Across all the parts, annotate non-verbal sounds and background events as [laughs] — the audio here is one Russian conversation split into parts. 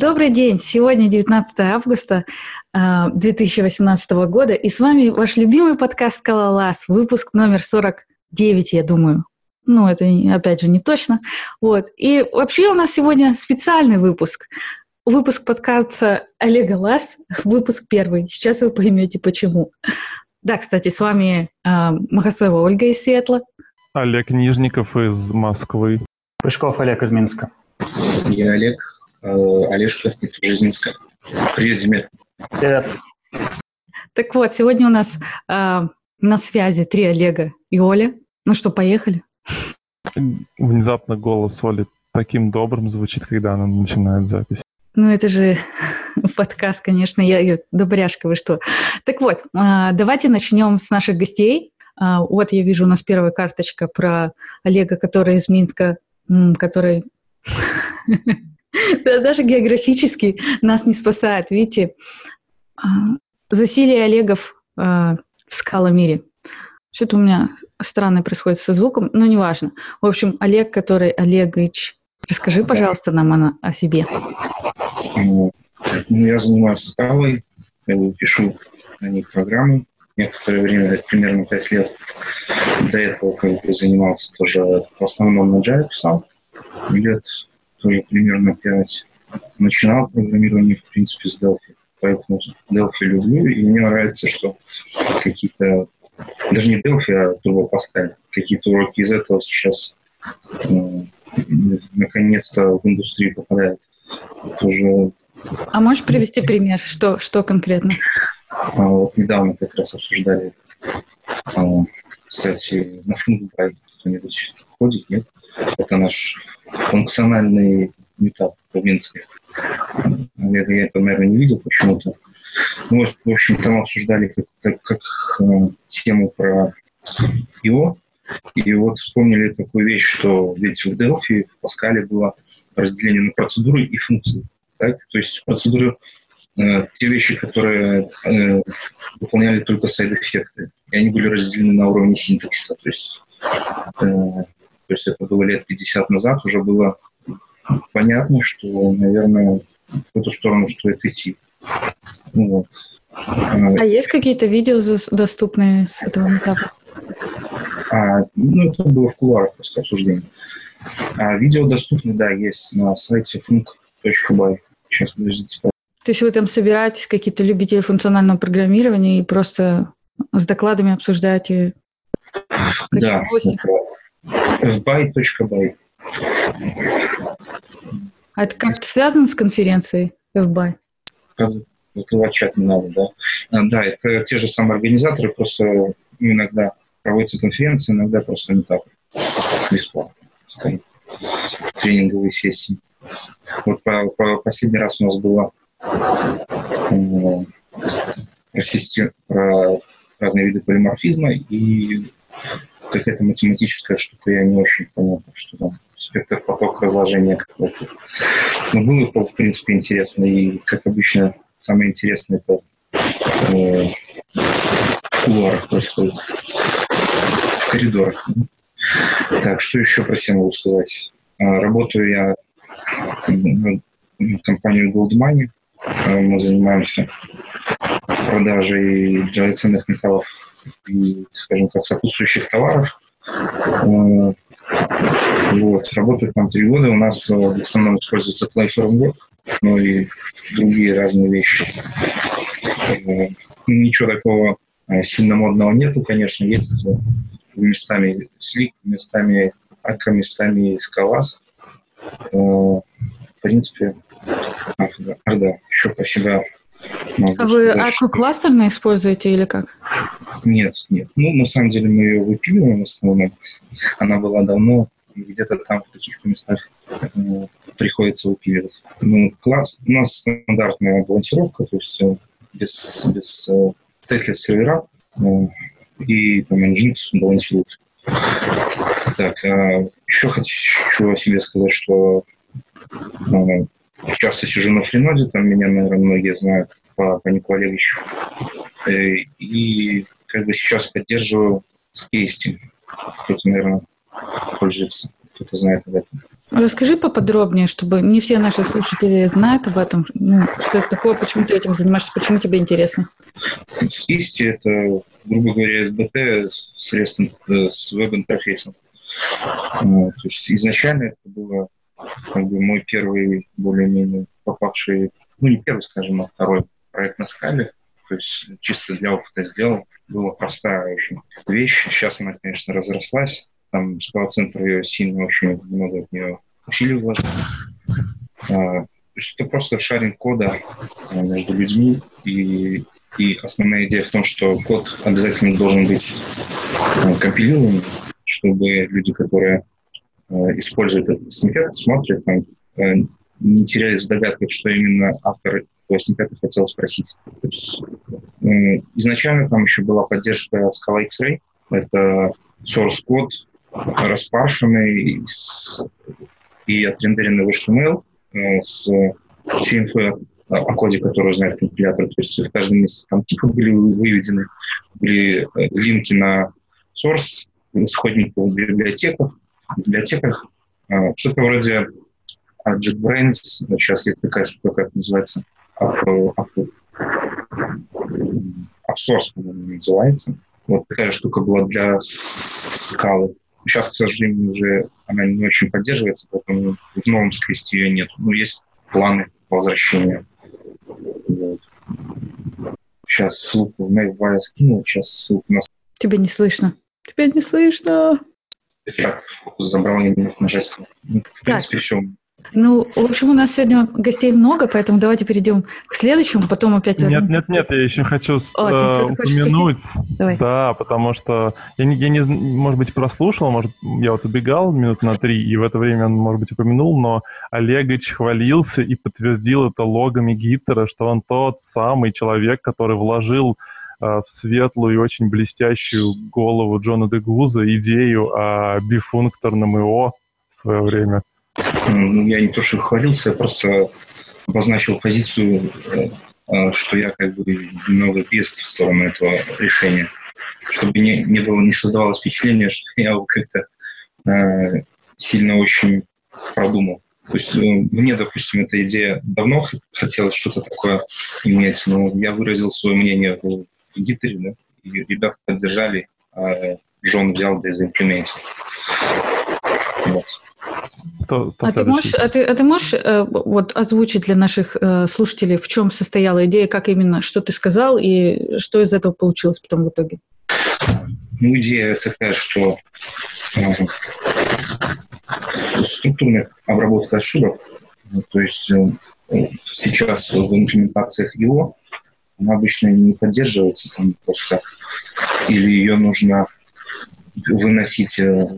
Добрый день! Сегодня 19 августа 2018 а, года, и с вами ваш любимый подкаст «Скалолаз», выпуск номер 49, я думаю. Ну, это, опять же, не точно. Вот. И вообще у нас сегодня специальный выпуск. Выпуск подкаста Олега Лас, выпуск первый. Сейчас вы поймете, почему. Да, кстати, с вами э, Махасоева Ольга из Сиэтла. Олег Нижников из Москвы. Пышков Олег из Минска. Я Олег, э, Олежка из Минска. Привет, Зиме. Привет. Так вот, сегодня у нас э, на связи три Олега и Оля. Ну что, поехали? Внезапно голос Оли таким добрым звучит, когда она начинает запись. Ну, это же [laughs] подкаст, конечно, я, я добряшка, вы что. Так вот, а, давайте начнем с наших гостей. А, вот я вижу у нас первая карточка про Олега, который из Минска, который [laughs] [laughs] даже географически нас не спасает. Видите, а, засилие Олегов в скаломире. Что-то у меня странное происходит со звуком, но неважно. В общем, Олег, который Олегович, расскажи, пожалуйста, нам о, себе. Ну, я занимаюсь скалой, я пишу на них программы. Некоторое время, примерно 5 лет, до этого как бы занимался тоже в основном на Java писал. Лет тоже примерно 5. Начинал программирование, в принципе, с Delphi. Поэтому Delphi люблю, и мне нравится, что какие-то даже не Delphi, а Turbo Pascal. Какие-то уроки из этого сейчас э, наконец-то в индустрию попадают. Это А можешь привести пример? Что, что конкретно? А, вот недавно как раз обсуждали, а, кстати, на Фунгбай кто-нибудь ходит, нет? Это наш функциональный метап в Минске. Я, я это, наверное, не видел почему-то. Ну, в общем, там обсуждали как, как, как э, тему про его. И вот вспомнили такую вещь, что ведь в Delphi, в Паскале было разделение на процедуры и функции. Так? То есть процедуры э, те вещи, которые э, выполняли только сайд-эффекты. И они были разделены на уровне синтаксиса. То есть, э, то есть это было лет 50 назад, уже было понятно, что, наверное, в эту сторону стоит идти. Ну вот. А есть какие-то видео доступные с этого этапа? А, ну, это было в кулуарах просто обсуждение. А видео доступны, да, есть на сайте funk.by. Сейчас, подождите. То есть вы там собираетесь, какие-то любители функционального программирования, и просто с докладами обсуждаете Да, fby.by. А это как-то связано с конференцией FBY? Закрывать чат не надо, да. А, да, это те же самые организаторы, просто иногда проводятся конференции, иногда просто не так. Бесплатно. Тренинговые сессии. Вот по, по, последний раз у нас было э, про, про разные виды полиморфизма и какая-то математическая штука, я не очень понял, что там спектр поток разложения какой-то. Но было, в принципе, интересно. И, как обычно, самое интересное это э, в кулуарах происходит, в коридорах. Так, что еще про себя могу сказать? А, работаю я в компанию Gold Money. А, мы занимаемся продажей драгоценных металлов скажем так, сопутствующих товаров. А, вот. Работаю там три года. У нас э, в основном используется Playform Work, ну и другие разные вещи. Э, ничего такого э, сильно модного нету, конечно, есть местами слик, местами ака, местами скалас. В принципе, а, да, еще по себя а вы аку кластерно используете или как? Нет, нет. Ну, на самом деле мы ее выпиливаем в основном. Она была давно, где-то там в каких-то местах э, приходится выпиливать. Ну, класс, у нас стандартная балансировка, то есть э, без, без э, стейтлес сервера э, и там Nginx балансирует. Так, э, еще хочу себе сказать, что э, часто сижу на фриноде, там меня, наверное, многие знают по, по Нику Олеговичу. Э, и как бы сейчас поддерживаю скейстинг. Кто-то, наверное, пользуется, кто-то знает об этом. Расскажи поподробнее, чтобы не все наши слушатели знают об этом. Ну, что это такое, почему ты этим занимаешься, почему тебе интересно? Списти – это, грубо говоря, СБТ средством э, с веб-интерфейсом. Вот. То есть изначально это было мой первый более-менее попавший, ну не первый, скажем, а второй проект на скале. То есть чисто для опыта сделал. Была простая очень вещь. Сейчас она, конечно, разрослась там скала-центр ее сильно очень много от нее усилий вложил. А, то есть это просто шаринг кода а, между людьми, и, и основная идея в том, что код обязательно должен быть а, компилирован, чтобы люди, которые а, используют этот снипет, смотрят, там, а, не терялись в что именно автор этого снипета хотел спросить. Есть, э, изначально там еще была поддержка Scala X-Ray, это source код распаршенный и отрендеренный в HTML э, с инфой о коде, который знает компилятор. То есть в каждом месяце там типы были выведены, были э, линки на source, исходников библиотеках, библиотеках. Э, что-то вроде JetBrains, сейчас есть такая штука, как называется, AppSource, по-моему, называется. Вот такая штука была для скалы. Сейчас, к сожалению, уже она не очень поддерживается, поэтому в новом скресте ее нет. Но есть планы возвращения. Вот. Сейчас ссылку на скинул, сейчас ссылку на... Тебя не слышно. Тебя не слышно. Так, забрал немного нажать. Ну, в принципе, все ну, в общем, у нас сегодня гостей много, поэтому давайте перейдем к следующему, потом опять. Нет, нет, нет, я еще хочу О, э, упомянуть. Давай. Да, потому что я не, я не, может быть, прослушал, может, я вот убегал минут на три, и в это время он, может быть, упомянул, но Олегович хвалился и подтвердил это логами Гиттера, что он тот самый человек, который вложил в светлую и очень блестящую голову Джона Дегуза идею о бифункторном ИО в свое время. Я не то, что хвалился, я просто обозначил позицию, э, э, что я как бы немного без в сторону этого решения, чтобы не, не, было, не создавалось впечатление, что я его как-то э, сильно очень продумал. То есть мне, допустим, эта идея давно хотелось что-то такое иметь, но я выразил свое мнение в Гитаре, да, и ребята поддержали, а Джон взял да и заимплементил. Вот. Кто, кто а, ты можешь, а, ты, а ты можешь э, вот озвучить для наших э, слушателей, в чем состояла идея, как именно, что ты сказал и что из этого получилось потом в итоге? Ну, идея такая, что э, структурная обработка ошибок, ну, то есть э, сейчас в имплементациях его она обычно не поддерживается там просто, или ее нужно выносить э,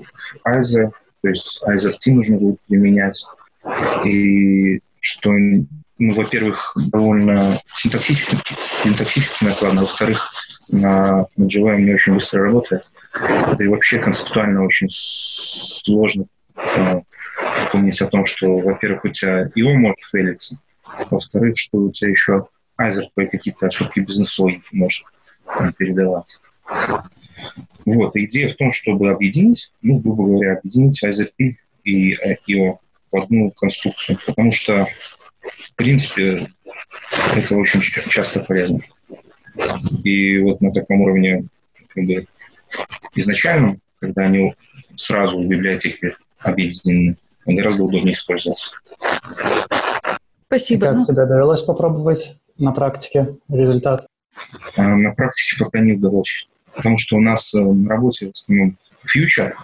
AISE, то есть IZRT нужно будет применять. И что, ну, во-первых, довольно синтаксически, синтаксически накладно, во-вторых, на, JVM не очень быстро работает. Это и вообще концептуально очень сложно э, помнить о том, что, во-первых, у тебя его может фейлиться, во-вторых, что у тебя еще Айзер какие-то ошибки бизнес-логики может там, передаваться. Вот, идея в том, чтобы объединить, ну, грубо говоря, объединить IZP и IO в одну конструкцию, потому что, в принципе, это очень часто полезно. И вот на таком уровне как бы, изначально, когда они сразу в библиотеке объединены, он гораздо удобнее использоваться. Спасибо. И как ну... тебе довелось попробовать на практике результат? А, на практике пока не удалось потому что у нас э, на работе в основном фьючер.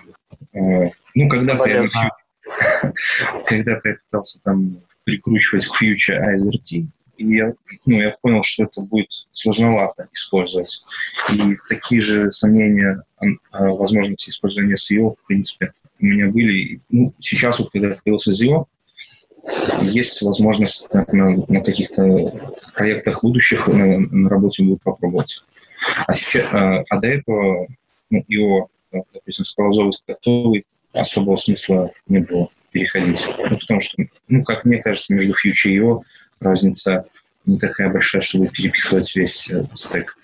Э, ну, когда-то я, [laughs] когда-то я пытался там прикручивать к фьючер ASRT, и я, ну, я понял, что это будет сложновато использовать. И такие же сомнения о возможности использования SEO, в принципе, у меня были. Ну, сейчас вот, когда появился SEO, есть возможность на, на каких-то проектах будущих на, на работе будет попробовать. А, сейчас, а, а до этого ну, его, допустим, с Полозовой готовый особого смысла не было переходить. Ну, потому что, ну, как мне кажется, между фьючер и его разница не такая большая, чтобы переписывать весь э, стек.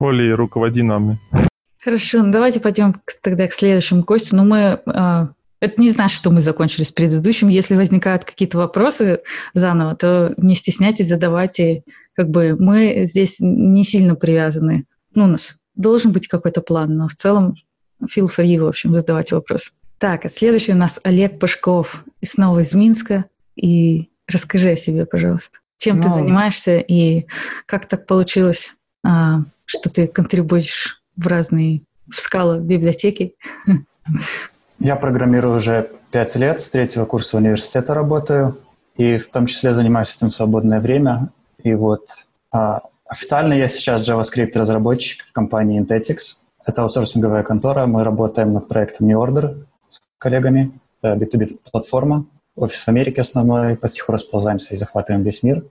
Оля, руководи нами. Хорошо, ну давайте пойдем тогда к следующему гостю. Ну, мы а, это не значит, что мы закончили с предыдущим. Если возникают какие-то вопросы заново, то не стесняйтесь, задавайте. Как бы мы здесь не сильно привязаны. Ну, у нас должен быть какой-то план, но в целом feel free, в общем, задавать вопрос. Так, а следующий у нас Олег Пашков, и снова из Минска. И расскажи о себе, пожалуйста. Чем ну, ты занимаешься и как так получилось, а, что ты контрибуешь в разные в скала библиотеки? Я программирую уже пять лет, с третьего курса университета работаю, и в том числе занимаюсь этим в свободное время. И вот а, официально я сейчас JavaScript-разработчик в компании Intetics. Это аутсорсинговая контора, мы работаем над проектом NewOrder с коллегами, B2B-платформа, офис в Америке основной, потихоньку расползаемся и захватываем весь мир.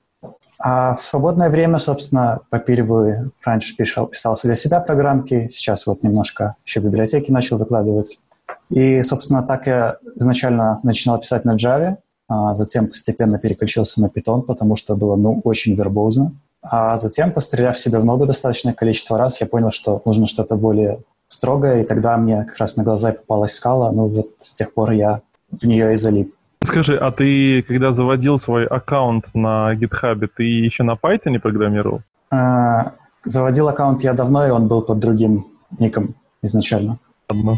А в свободное время, собственно, попиливаю, раньше писал, писал для себя программки, сейчас вот немножко еще в библиотеке начал выкладывать. И, собственно, так я изначально начинал писать на Java, а затем постепенно переключился на Python, потому что было, ну, очень вербозно. А затем, постреляв себе в ногу достаточное количество раз, я понял, что нужно что-то более строгое, и тогда мне как раз на глаза попалась скала, ну вот с тех пор я в нее и залип. Скажи, а ты, когда заводил свой аккаунт на GitHub, ты еще на Python программировал? А, заводил аккаунт я давно, и он был под другим ником изначально. Ладно.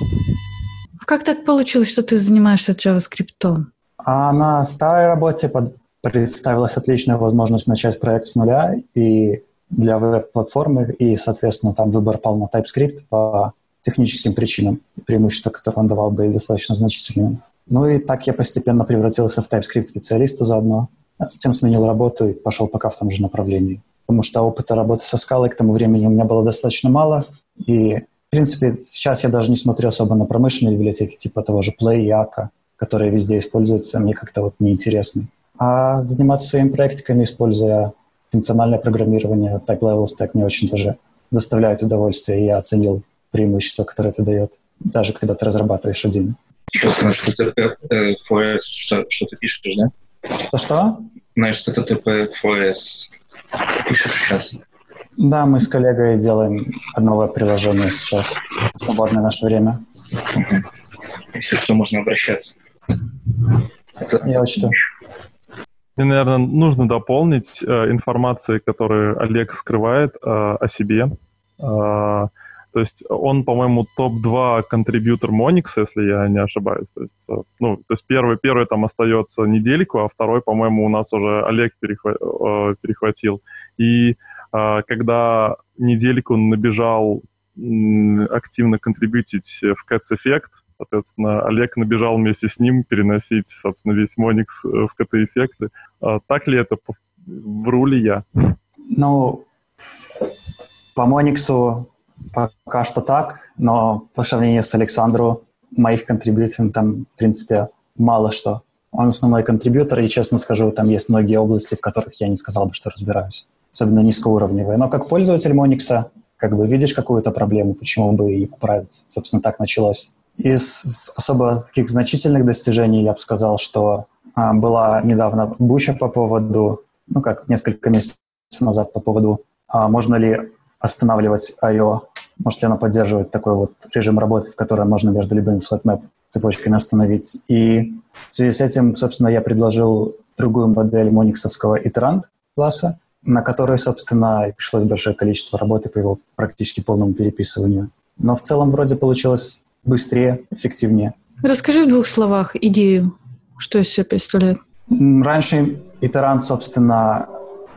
Как так получилось, что ты занимаешься JavaScript? А на старой работе под... представилась отличная возможность начать проект с нуля и для веб-платформы, и, соответственно, там выбор пал на TypeScript по техническим причинам, преимущества, которые он давал, были достаточно значительными. Ну и так я постепенно превратился в TypeScript-специалиста заодно, а затем сменил работу и пошел пока в том же направлении. Потому что опыта работы со скалой к тому времени у меня было достаточно мало, и в принципе, сейчас я даже не смотрю особо на промышленные библиотеки, типа того же Play и Akka, которые везде используются, мне как-то вот неинтересны. А заниматься своими практиками, используя функциональное программирование, Type Level Stack мне очень тоже доставляет удовольствие, и я оценил преимущество, которое это дает, даже когда ты разрабатываешь один. Еще знаешь, что ты FOS, что, что ты пишешь, да? Что-что? Знаешь, что ты FOS пишешь сейчас. Да, мы с коллегой делаем новое приложение сейчас, в свободное наше время. Если что, можно обращаться. Я учту. Мне, наверное, нужно дополнить э, информации, которую Олег скрывает э, о себе. Э, то есть он, по-моему, топ-2 контрибьютор Monix, если я не ошибаюсь. То есть, э, ну, то есть первый, первый там остается недельку, а второй, по-моему, у нас уже Олег перехва- э, перехватил. И а, когда недельку набежал активно контрибьютить в Cats Effect, соответственно, Олег набежал вместе с ним переносить, собственно, весь Monix э, в КТ-эффекты. Так ли это? Вру ли я? Ну, по Monix пока что так, но по сравнению с Александру моих контрибьюций там, в принципе, мало что. Он основной контрибьютор, и, честно скажу, там есть многие области, в которых я не сказал бы, что разбираюсь особенно низкоуровневые. Но как пользователь Monix, как бы видишь какую-то проблему, почему бы и поправить. Собственно, так началось. Из особо таких значительных достижений я бы сказал, что а, была недавно буча по поводу, ну как несколько месяцев назад по поводу, а, можно ли останавливать I.O., может ли она поддерживать такой вот режим работы, в котором можно между любыми flatmap цепочками остановить. И в связи с этим, собственно, я предложил другую модель мониксовского iterant класса, на который, собственно, пришлось большое количество работы по его практически полному переписыванию. Но в целом вроде получилось быстрее, эффективнее. Расскажи в двух словах идею, что из себя представляет. Раньше Iterant, собственно,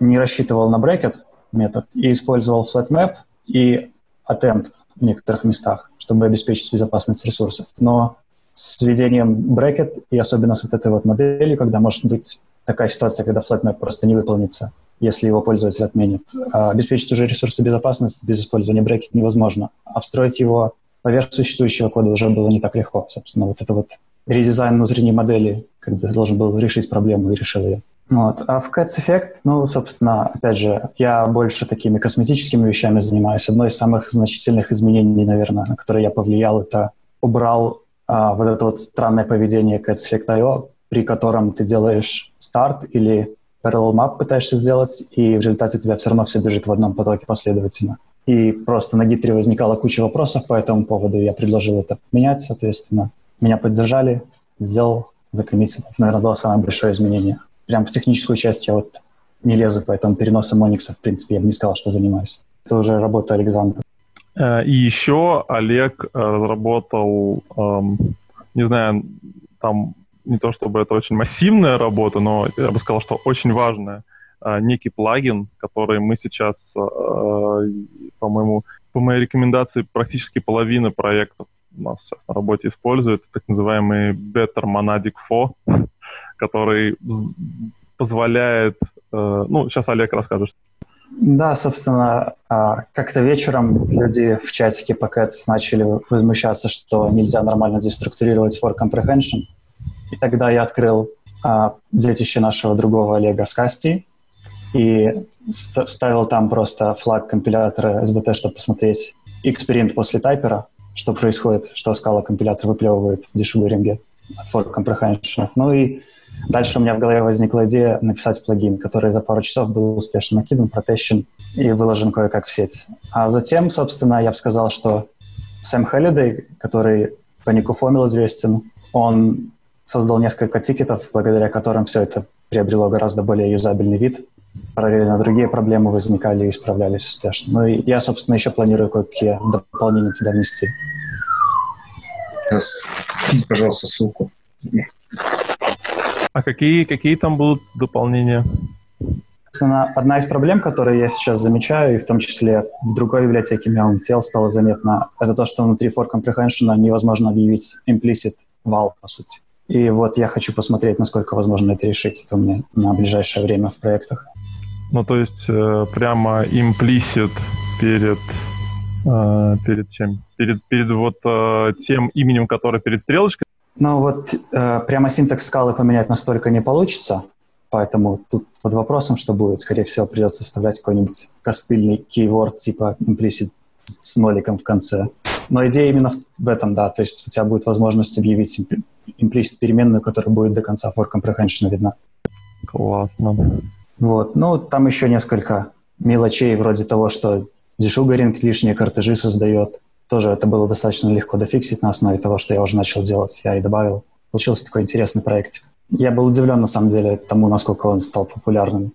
не рассчитывал на брекет метод и использовал flatmap и attempt в некоторых местах, чтобы обеспечить безопасность ресурсов. Но с введением брекет и особенно с вот этой вот моделью, когда может быть такая ситуация, когда flatmap просто не выполнится, если его пользователь отменит. А обеспечить уже ресурсы безопасности без использования брекет невозможно. А встроить его поверх существующего кода уже было не так легко. Собственно, вот это вот редизайн внутренней модели как бы должен был решить проблему и решил ее. Вот. А в Cats Effect, ну, собственно, опять же, я больше такими косметическими вещами занимаюсь. Одно из самых значительных изменений, наверное, на которые я повлиял, это убрал а, вот это вот странное поведение Cats Effect IO, при котором ты делаешь старт или parallel map пытаешься сделать, и в результате у тебя все равно все бежит в одном потоке последовательно. И просто на Гитре возникала куча вопросов по этому поводу, я предложил это менять, соответственно. Меня поддержали, сделал, закоммитил. Наверное, было самое большое изменение. Прям в техническую часть я вот не лезу, поэтому переносом Оникса, в принципе, я бы не сказал, что занимаюсь. Это уже работа Александра. Э, и еще Олег э, разработал, эм, не знаю, там не то чтобы это очень массивная работа, но я бы сказал, что очень важная, э, некий плагин, который мы сейчас, по-моему, по моей рекомендации, практически половина проектов у нас сейчас на работе использует, так называемый Better Monadic 4, который позволяет... Ну, сейчас Олег расскажет. Да, собственно, а, как-то вечером люди в чатике Packets начали возмущаться, что нельзя нормально деструктурировать for comprehension. И тогда я открыл а, детище нашего другого Олега Скасти и ставил там просто флаг компилятора SBT, чтобы посмотреть эксперимент после тайпера, что происходит, что скала компилятор выплевывает в дешевыринге от for comprehension. Ну и Дальше у меня в голове возникла идея написать плагин, который за пару часов был успешно накидан, протещен и выложен кое-как в сеть. А затем, собственно, я бы сказал, что Сэм Хеллидей, который по нику Фомил известен, он создал несколько тикетов, благодаря которым все это приобрело гораздо более юзабельный вид. Параллельно другие проблемы возникали и исправлялись успешно. Ну и я, собственно, еще планирую кое-какие дополнения туда внести. Пожалуйста, ссылку. А какие, какие там будут дополнения? Одна из проблем, которые я сейчас замечаю, и в том числе в другой библиотеке MeowMTL стало заметно, это то, что внутри for comprehension невозможно объявить implicit val, по сути. И вот я хочу посмотреть, насколько возможно это решить это у меня на ближайшее время в проектах. Ну, то есть э, прямо implicit перед э, перед чем? Перед, перед вот э, тем именем, которое перед стрелочкой? Ну вот э, прямо синтекс скалы поменять настолько не получится, поэтому тут под вопросом, что будет. Скорее всего, придется вставлять какой-нибудь костыльный keyword типа implicit с ноликом в конце. Но идея именно в этом, да. То есть у тебя будет возможность объявить implicit переменную, которая будет до конца for comprehension видна. Классно. Вот. Ну, там еще несколько мелочей вроде того, что дешугаринг лишние картежи создает, тоже это было достаточно легко дофиксить на основе того, что я уже начал делать. Я и добавил. Получился такой интересный проект. Я был удивлен, на самом деле, тому, насколько он стал популярным.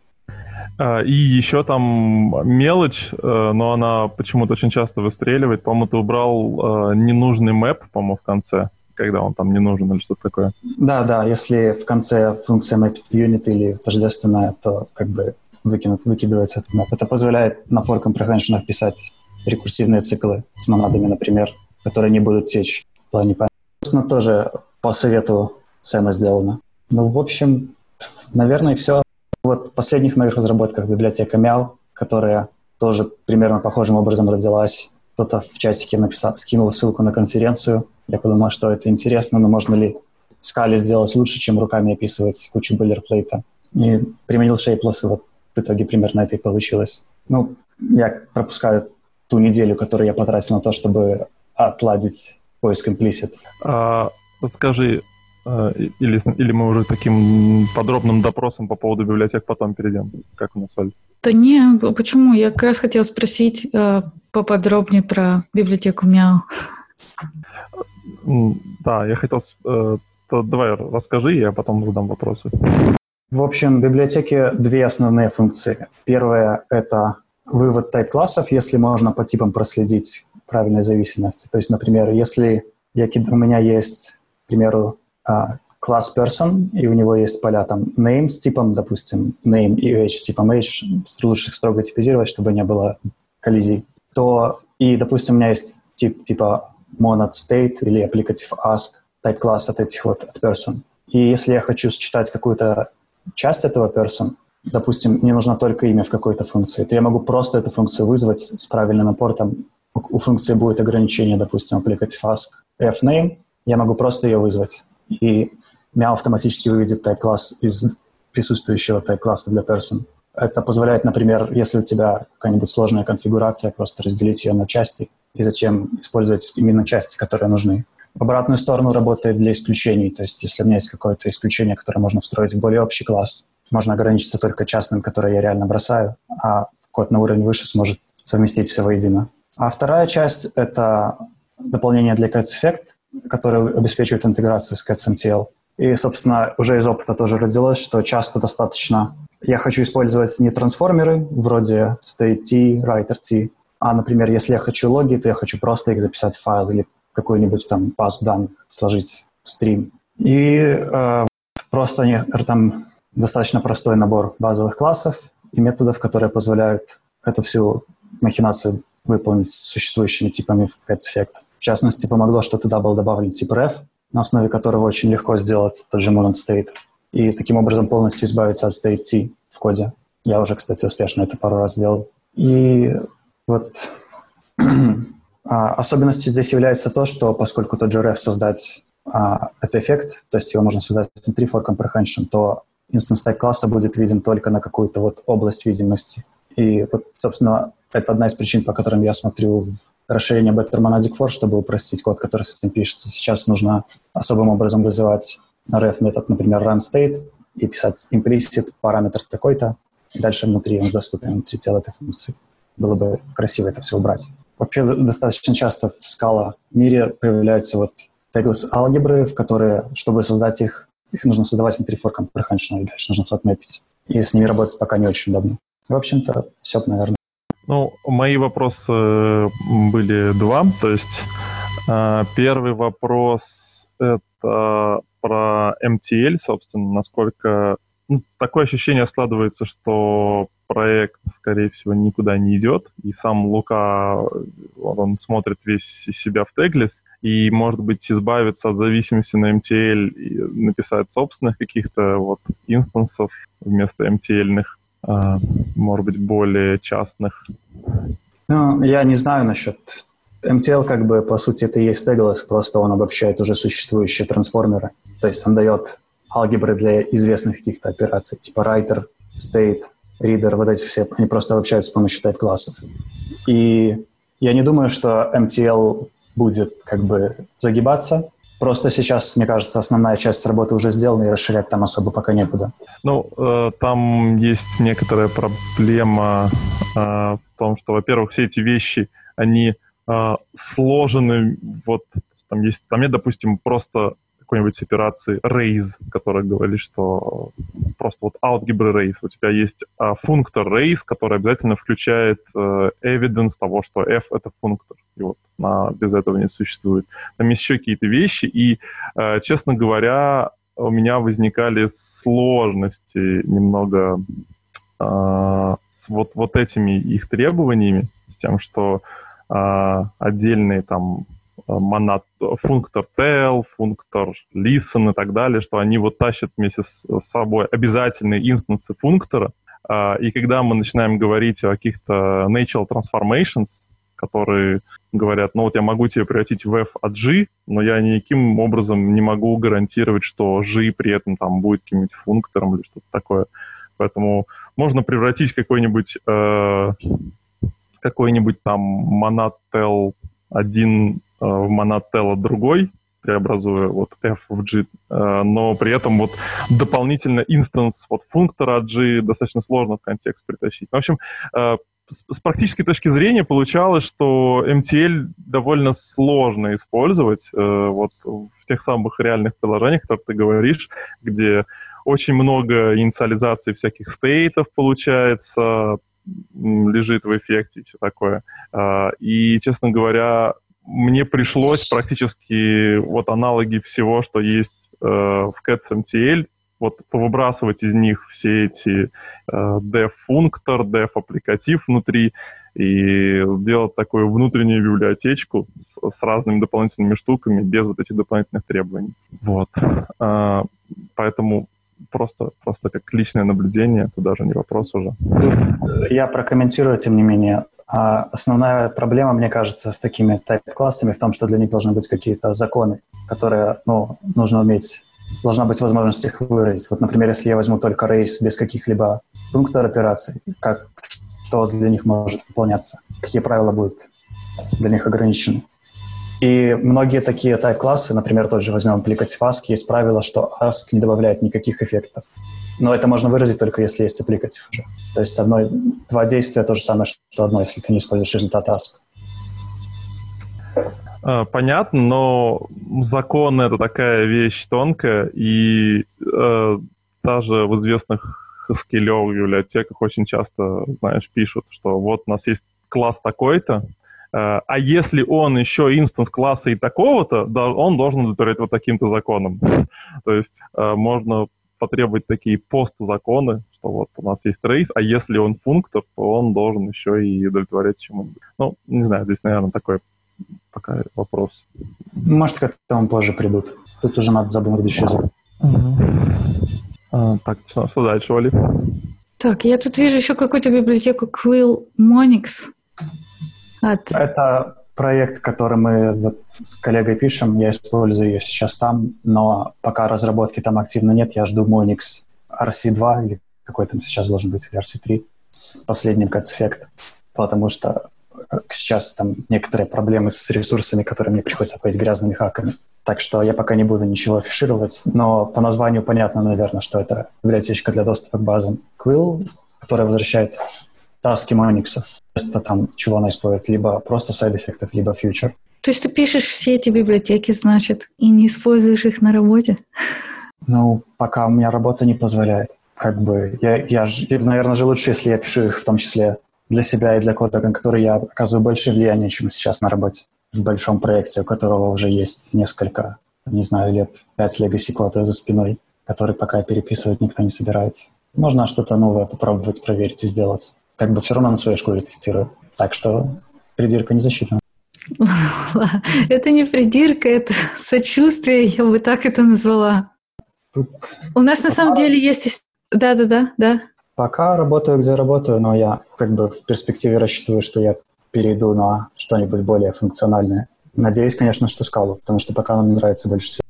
А, и еще там мелочь, э, но она почему-то очень часто выстреливает. По-моему, ты убрал э, ненужный мэп, по-моему, в конце, когда он там не нужен или что-то такое. Да, да, если в конце функция map unit или тождественная, то как бы выкинут, выкидывается этот мэп. Это позволяет на for comprehension писать рекурсивные циклы с монадами, например, которые не будут течь в плане памяти. Собственно, тоже по совету Сэма сделано. Ну, в общем, наверное, все. Вот в последних моих разработках библиотека Мяу, которая тоже примерно похожим образом родилась. Кто-то в чатике написал, скинул ссылку на конференцию. Я подумал, что это интересно, но можно ли скали сделать лучше, чем руками описывать кучу бойлерплейта. И применил и вот в итоге примерно это и получилось. Ну, я пропускаю ту неделю, которую я потратил на то, чтобы отладить поиск implicit. А, скажи, а, или, или мы уже таким подробным допросом по поводу библиотек потом перейдем? Как у нас, Оль? Да не, почему? Я как раз хотела спросить э, поподробнее про библиотеку Мяу. Да, я хотел... Э, то давай расскажи, я потом задам вопросы. В общем, в библиотеке две основные функции. Первая — это вывод тайп-классов, если можно по типам проследить правильной зависимости. То есть, например, если я, у меня есть, к примеру, а, класс person, и у него есть поля там name с типом, допустим, name и age с типом age, лучше их строго типизировать, чтобы не было коллизий, то и, допустим, у меня есть тип типа monad state или applicative ask, type класс от этих вот, от person. И если я хочу считать какую-то часть этого person, допустим, мне нужно только имя в какой-то функции, то я могу просто эту функцию вызвать с правильным апортом. У функции будет ограничение, допустим, applicative ask fname, я могу просто ее вызвать. И Meow автоматически выведет type-класс из присутствующего type-класса для person. Это позволяет, например, если у тебя какая-нибудь сложная конфигурация, просто разделить ее на части, и зачем использовать именно части, которые нужны. В обратную сторону работает для исключений, то есть если у меня есть какое-то исключение, которое можно встроить в более общий класс, можно ограничиться только частным, который я реально бросаю, а код на уровне выше сможет совместить все воедино. А вторая часть — это дополнение для Cats Effect, которое обеспечивает интеграцию с Cats MTL. И, собственно, уже из опыта тоже родилось, что часто достаточно... Я хочу использовать не трансформеры вроде state-t, writer-t, а, например, если я хочу логи, то я хочу просто их записать в файл или какую-нибудь там базу данных сложить в стрим. И э, просто не, там достаточно простой набор базовых классов и методов, которые позволяют эту всю махинацию выполнить с существующими типами в Effect. В частности, помогло, что туда был добавлен тип ref, на основе которого очень легко сделать тот же Modern State. И таким образом полностью избавиться от State T в коде. Я уже, кстати, успешно это пару раз сделал. И вот [clears throat] а, особенностью здесь является то, что поскольку тот же ref создать а, это эффект, то есть его можно создать внутри for comprehension, то instance type класса будет виден только на какую-то вот область видимости. И вот, собственно, это одна из причин, по которым я смотрю расширение Better Monadic for, чтобы упростить код, который с этим пишется. Сейчас нужно особым образом вызывать ref метод, например, run state, и писать implicit параметр такой-то, дальше внутри он доступен, внутри целой этой функции. Было бы красиво это все убрать. Вообще достаточно часто в скала мире появляются вот tagless алгебры, в которые, чтобы создать их, их нужно создавать внутри for comprehension, и дальше нужно флатмэпить. И с ними работать пока не очень удобно. В общем-то, все, наверное. Ну, мои вопросы были два. То есть э, первый вопрос — это про MTL, собственно, насколько... Ну, такое ощущение складывается, что проект, скорее всего, никуда не идет, и сам Лука, он смотрит весь из себя в теглис, и, может быть, избавиться от зависимости на MTL и написать собственных каких-то вот инстансов вместо MTL-ных, а, может быть, более частных. Ну, я не знаю насчет MTL, как бы, по сути, это и есть Tegless, просто он обобщает уже существующие трансформеры. То есть он дает алгебры для известных каких-то операций, типа writer, state, reader, вот эти все, они просто обобщаются с помощью type-классов. И я не думаю, что MTL будет как бы загибаться. Просто сейчас, мне кажется, основная часть работы уже сделана, и расширять там особо пока некуда. Ну, э, там есть некоторая проблема э, в том, что, во-первых, все эти вещи, они э, сложены, вот там есть, там нет, допустим, просто какой-нибудь операции raise, которая говорит, что просто вот algebra raise. У тебя есть а, функтор raise, который обязательно включает э, evidence того, что f — это функтор. И вот на, без этого не существует. Там есть еще какие-то вещи, и, э, честно говоря, у меня возникали сложности немного э, с вот, вот этими их требованиями, с тем, что э, отдельные там монад, функтор tail, функтор listen и так далее, что они вот тащат вместе с собой обязательные инстансы функтора. А, и когда мы начинаем говорить о каких-то natural transformations, которые говорят, ну вот я могу тебе превратить в f от g, но я никаким образом не могу гарантировать, что g при этом там будет каким-нибудь функтором или что-то такое. Поэтому можно превратить какой-нибудь э, какой-нибудь там monatel один Э, в монотелло другой, преобразуя вот f в g, э, но при этом вот дополнительно инстанс вот функтора g достаточно сложно в контекст притащить. В общем, э, с практической точки зрения получалось, что MTL довольно сложно использовать вот в тех самых реальных приложениях, которые ты говоришь, где очень много инициализации всяких стейтов получается, лежит в эффекте и все такое. И, честно говоря, мне пришлось практически вот аналоги всего, что есть э, в Cats MTL, вот повыбрасывать из них все эти э, dev-функтор, dev-аппликатив внутри и сделать такую внутреннюю библиотечку с, с разными дополнительными штуками без вот этих дополнительных требований. Вот. Э, поэтому просто, просто как личное наблюдение, это даже не вопрос уже. Я прокомментирую, тем не менее. А основная проблема, мне кажется, с такими type-классами в том, что для них должны быть какие-то законы, которые ну, нужно уметь, должна быть возможность их выразить. Вот, например, если я возьму только рейс без каких-либо пунктов операций, как, что для них может выполняться, какие правила будут для них ограничены. И многие такие type-классы, например, тот же возьмем applicative ask, есть правило, что ask не добавляет никаких эффектов. Но это можно выразить только если есть applicative уже. То есть одно, два действия то же самое, что одно, если ты не используешь результат ask. А, понятно, но закон это такая вещь тонкая, и э, даже в известных скиллевых библиотеках очень часто, знаешь, пишут, что вот у нас есть класс такой-то, а если он еще инстанс класса и такого-то, да, он должен удовлетворять вот таким-то законом. То есть э, можно потребовать такие пост-законы, что вот у нас есть рейс, а если он функтор, то он должен еще и удовлетворять чему-нибудь. Ну, не знаю, здесь, наверное, такой пока вопрос. Может, к этому позже придут. Тут уже надо задумать язык. Угу. А, так, что, что дальше, Оли? Так, я тут вижу еще какую-то библиотеку Quill Monix. От... Это проект, который мы вот с коллегой пишем, я использую ее сейчас там, но пока разработки там активно нет, я жду Monix RC2, или какой там сейчас должен быть, или RC3, с последним Cats потому что э, сейчас там некоторые проблемы с ресурсами, которые мне приходится платить грязными хаками. Так что я пока не буду ничего афишировать, но по названию понятно, наверное, что это библиотечка для доступа к базам Quill, которая возвращает таски Monix вместо там, чего она использует, либо просто сайд-эффектов, либо future. То есть ты пишешь все эти библиотеки, значит, и не используешь их на работе? Ну, пока у меня работа не позволяет. Как бы, я, я, наверное, же лучше, если я пишу их в том числе для себя и для кода, на который я оказываю большее влияние, чем сейчас на работе. В большом проекте, у которого уже есть несколько, не знаю, лет, пять legacy кода за спиной, который пока переписывать никто не собирается. Можно что-то новое попробовать, проверить и сделать как бы все равно на своей шкуре тестирую. Так что придирка не засчитана. [laughs] Это не придирка, это сочувствие, я бы так это назвала. Тут... У нас на самом деле есть... Да-да-да, да. Пока работаю, где работаю, но я как бы в перспективе рассчитываю, что я перейду на что-нибудь более функциональное. Надеюсь, конечно, что скалу, потому что пока нам нравится больше всего.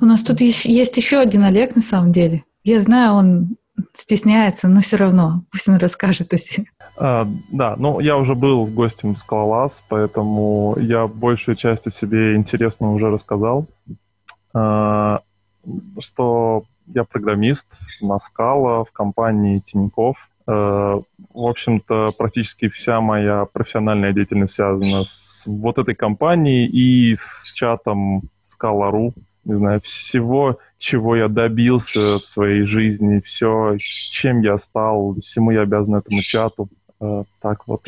У нас тут есть еще один Олег, на самом деле. Я знаю, он стесняется, но все равно пусть он расскажет о себе. А, да, ну я уже был гостем Скалолаз, поэтому я большую часть о себе интересного уже рассказал. А, что я программист на Скала в компании Тиньков. А, в общем-то, практически вся моя профессиональная деятельность связана с вот этой компанией и с чатом Scala.ru. Не знаю, всего чего я добился в своей жизни, все, чем я стал, всему я обязан этому чату. Э, так вот.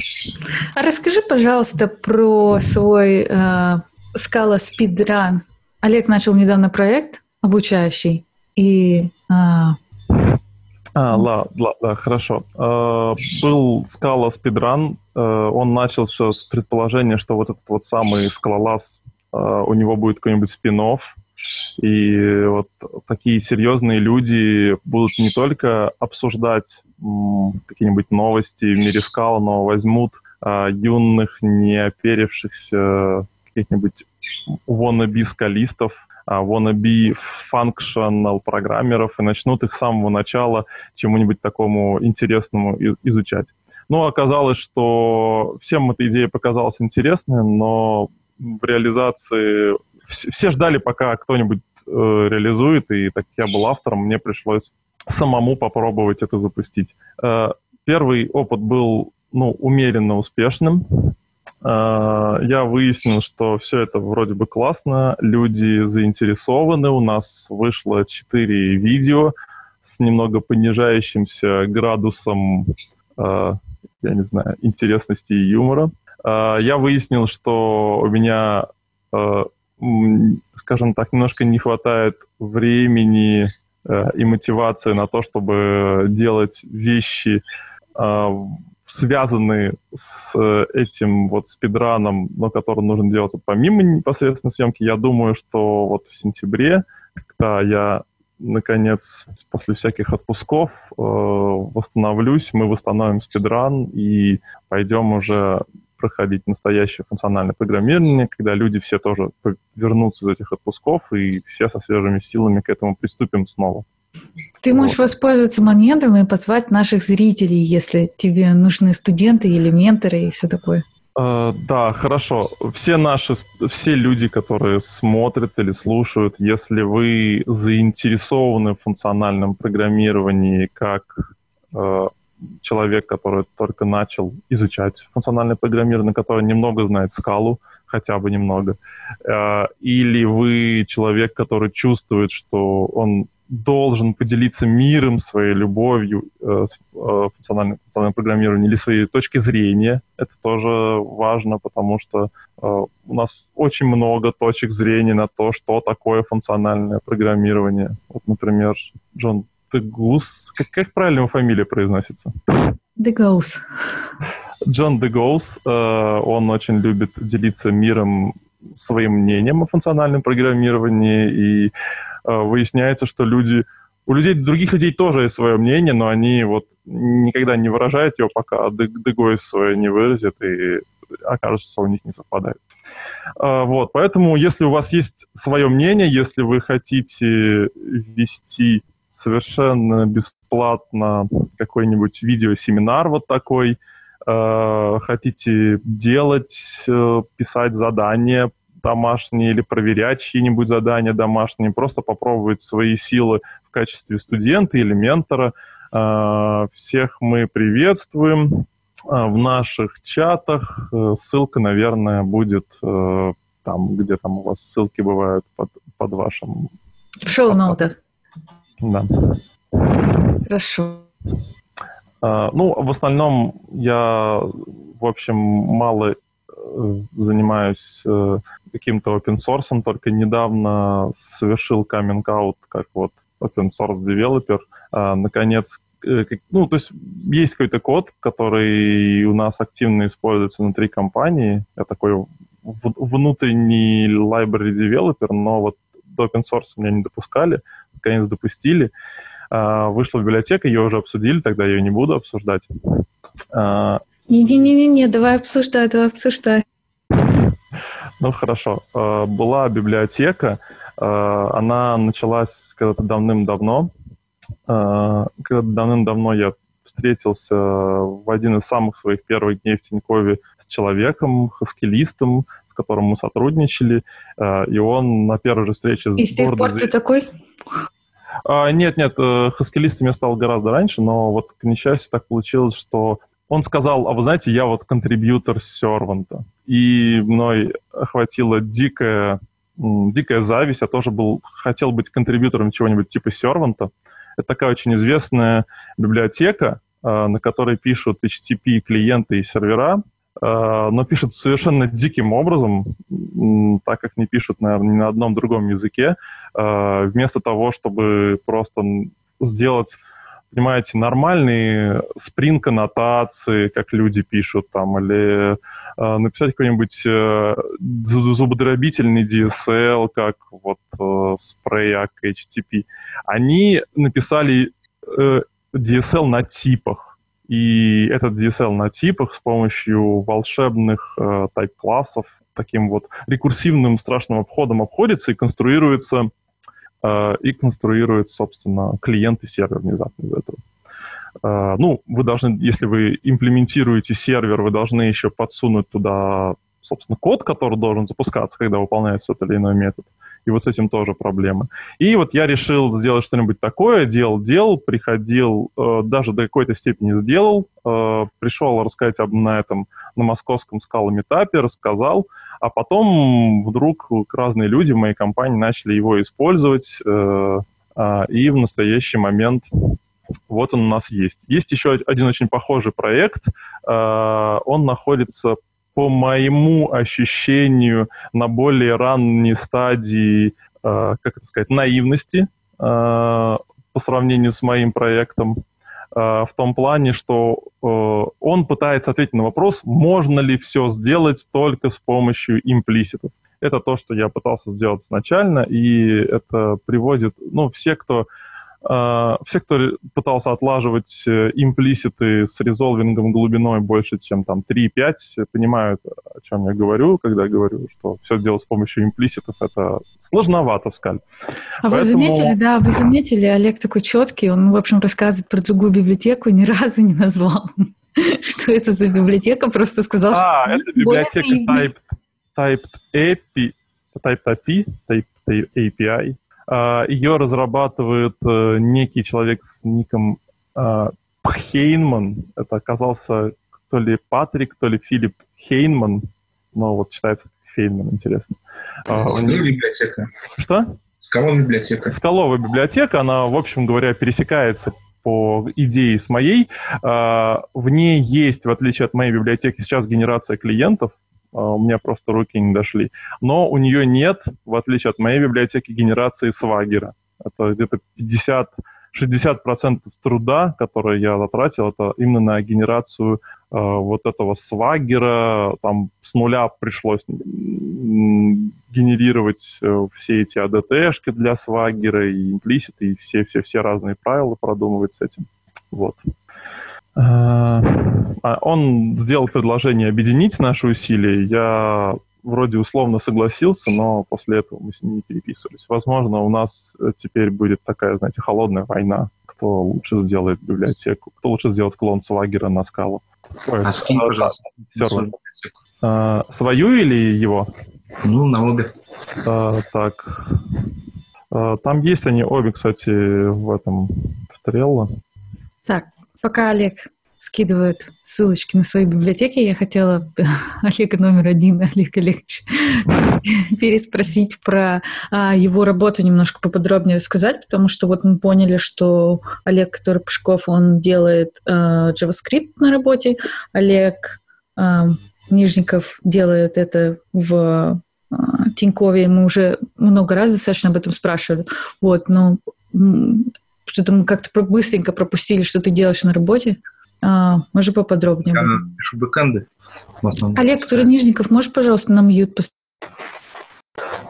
А расскажи, пожалуйста, про свой э, Scala Speedrun. Олег начал недавно проект обучающий, и... Э, а, ла, ла, да, хорошо. Э, был Scala Speedrun, э, он начался с предположения, что вот этот вот самый скалолаз, э, у него будет какой-нибудь спин -офф, и вот такие серьезные люди будут не только обсуждать какие-нибудь новости в мире скал, но возьмут а, юных, неоперившихся каких-нибудь wannabe скалистов, а, wannabe functional программеров и начнут их с самого начала чему-нибудь такому интересному изучать. Ну, оказалось, что всем эта идея показалась интересной, но в реализации все ждали, пока кто-нибудь э, реализует, и так я был автором, мне пришлось самому попробовать это запустить. Э, первый опыт был ну, умеренно успешным. Э, я выяснил, что все это вроде бы классно, люди заинтересованы, у нас вышло 4 видео с немного понижающимся градусом, э, я не знаю, интересности и юмора. Э, я выяснил, что у меня э, скажем так, немножко не хватает времени э, и мотивации на то, чтобы делать вещи, э, связанные с этим вот спидраном, но который нужно делать помимо непосредственно съемки. Я думаю, что вот в сентябре, когда я наконец, после всяких отпусков э, восстановлюсь, мы восстановим спидран и пойдем уже проходить настоящее функциональное программирование, когда люди все тоже вернутся из этих отпусков, и все со свежими силами к этому приступим снова. Ты можешь вот. воспользоваться моментом и позвать наших зрителей, если тебе нужны студенты или менторы и все такое. Uh, да, хорошо. Все наши, все люди, которые смотрят или слушают, если вы заинтересованы в функциональном программировании как uh, человек, который только начал изучать функциональное программирование, который немного знает скалу, хотя бы немного, uh, или вы человек, который чувствует, что он должен поделиться миром, своей любовью э, э, функциональным, функциональным программированием или своей точки зрения. Это тоже важно, потому что э, у нас очень много точек зрения на то, что такое функциональное программирование. Вот, например, Джон Дегус. Как, как правильно его фамилия произносится? Дегус. Джон Дегус. Э, он очень любит делиться миром своим мнением о функциональном программировании и Э, выясняется, что люди... У людей, других людей тоже есть свое мнение, но они вот никогда не выражают его, пока Дегой свое не выразит, и окажется, что у них не совпадает. Э, вот, поэтому, если у вас есть свое мнение, если вы хотите вести совершенно бесплатно какой-нибудь видеосеминар вот такой, э, хотите делать, писать задания домашние или проверять чьи-нибудь задания домашние, просто попробовать свои силы в качестве студента или ментора. А, всех мы приветствуем в наших чатах. Э, ссылка, наверное, будет э, там, где там у вас ссылки бывают под, под вашим... В шоу-ноутах. Да. Хорошо. Uh, ну, в основном я, в общем, мало занимаюсь э, каким-то open source, только недавно совершил каминг-аут как вот open source developer. А, наконец, э, ну, то есть есть какой-то код, который у нас активно используется внутри компании. Я такой внутренний library developer, но вот до open source меня не допускали, наконец допустили. А, вышла библиотека, ее уже обсудили, тогда я ее не буду обсуждать. А, не-не-не, давай обсуждай, давай обсуждай. Ну, хорошо. Э, была библиотека, она началась когда-то давным-давно. Э, когда давным-давно я встретился в один из самых своих первых дней в Тинькове с человеком, хаскилистом, с которым мы сотрудничали, и он на первой же встрече... И с тех пор ты такой? Нет, нет, хаскилистом я стал гораздо раньше, но вот, к несчастью, так получилось, что он сказал, а вы знаете, я вот контрибьютор серванта. И мной охватила дикая, дикая зависть. Я тоже был, хотел быть контрибьютором чего-нибудь типа серванта. Это такая очень известная библиотека, а, на которой пишут HTTP клиенты и сервера, а, но пишут совершенно диким образом, так как не пишут, наверное, ни на одном другом языке, а, вместо того, чтобы просто сделать понимаете, нормальные спринг-аннотации, как люди пишут там, или э, написать какой-нибудь э, зубодробительный DSL, как вот э, HTTP, они написали э, DSL на типах. И этот DSL на типах с помощью волшебных э, тайп-классов таким вот рекурсивным страшным обходом обходится и конструируется Э, и конструирует, собственно, клиент и сервер внезапно из этого. Э, ну, вы должны, если вы имплементируете сервер, вы должны еще подсунуть туда, собственно, код, который должен запускаться, когда выполняется тот или иной метод. И вот с этим тоже проблемы. И вот я решил сделать что-нибудь такое, делал, делал, приходил, э, даже до какой-то степени сделал, пришел рассказать об на этом, на московском скалом этапе, рассказал, а потом вдруг разные люди в моей компании начали его использовать, э, э, и в настоящий момент вот он у нас есть. Есть еще один очень похожий проект. Э, он находится по моему ощущению на более ранней стадии, э, как это сказать, наивности э, по сравнению с моим проектом. Э, в том плане, что он пытается ответить на вопрос, можно ли все сделать только с помощью имплиситов. Это то, что я пытался сделать изначально, и это приводит, ну, все, кто все, кто пытался отлаживать э, имплиситы с резолвингом глубиной больше, чем там 3-5, понимают, о чем я говорю, когда говорю, что все делать с помощью имплиситов, это сложновато в скале. А Поэтому... вы заметили, да, вы заметили, Олег такой четкий, он, в общем, рассказывает про другую библиотеку и ни разу не назвал. [laughs] Что это за библиотека? Просто сказал, а, что... это библиотека Type, Type API, Type API. А, Ее разрабатывает э, некий человек с ником а, Хейнман. Это оказался то ли Патрик, то ли Филипп Хейнман. Но вот читается Хейнман, интересно. Скаловая библиотека. Что? Скаловая библиотека. Скаловая библиотека, она, в общем говоря, пересекается по идее с моей. А, в ней есть, в отличие от моей библиотеки, сейчас генерация клиентов. А, у меня просто руки не дошли. Но у нее нет, в отличие от моей библиотеки, генерации свагера. Это где-то 50 60% труда, который я затратил, это именно на генерацию э, вот этого свагера. Там с нуля пришлось генерировать э, все эти ADT-шки для свагера и имплиситы, и все-все-все разные правила продумывать с этим. Вот. Э, а он сделал предложение объединить наши усилия. Я вроде условно согласился, но после этого мы с ним не переписывались. Возможно, у нас теперь будет такая, знаете, холодная война. Кто лучше сделает библиотеку, кто лучше сделает клон Свагера на скалу. Ой, а скинь, пожалуйста, сервер. А, свою или его? Ну, на обе. А, так. А, там есть они обе, кстати, в этом, в Trello. Так, пока Олег скидывают ссылочки на свои библиотеки. Я хотела [laughs] Олега номер один, Олег Олегович, [laughs] переспросить про а, его работу немножко поподробнее рассказать, потому что вот мы поняли, что Олег, который он делает а, JavaScript на работе, Олег а, Нижников делает это в а, Тинькове. Мы уже много раз достаточно об этом спрашивали. Вот, но что-то мы как-то быстренько пропустили, что ты делаешь на работе. А, может, поподробнее? Я пишу бэкэнды. Олег Турнижников, можешь, пожалуйста, на мьют поставить?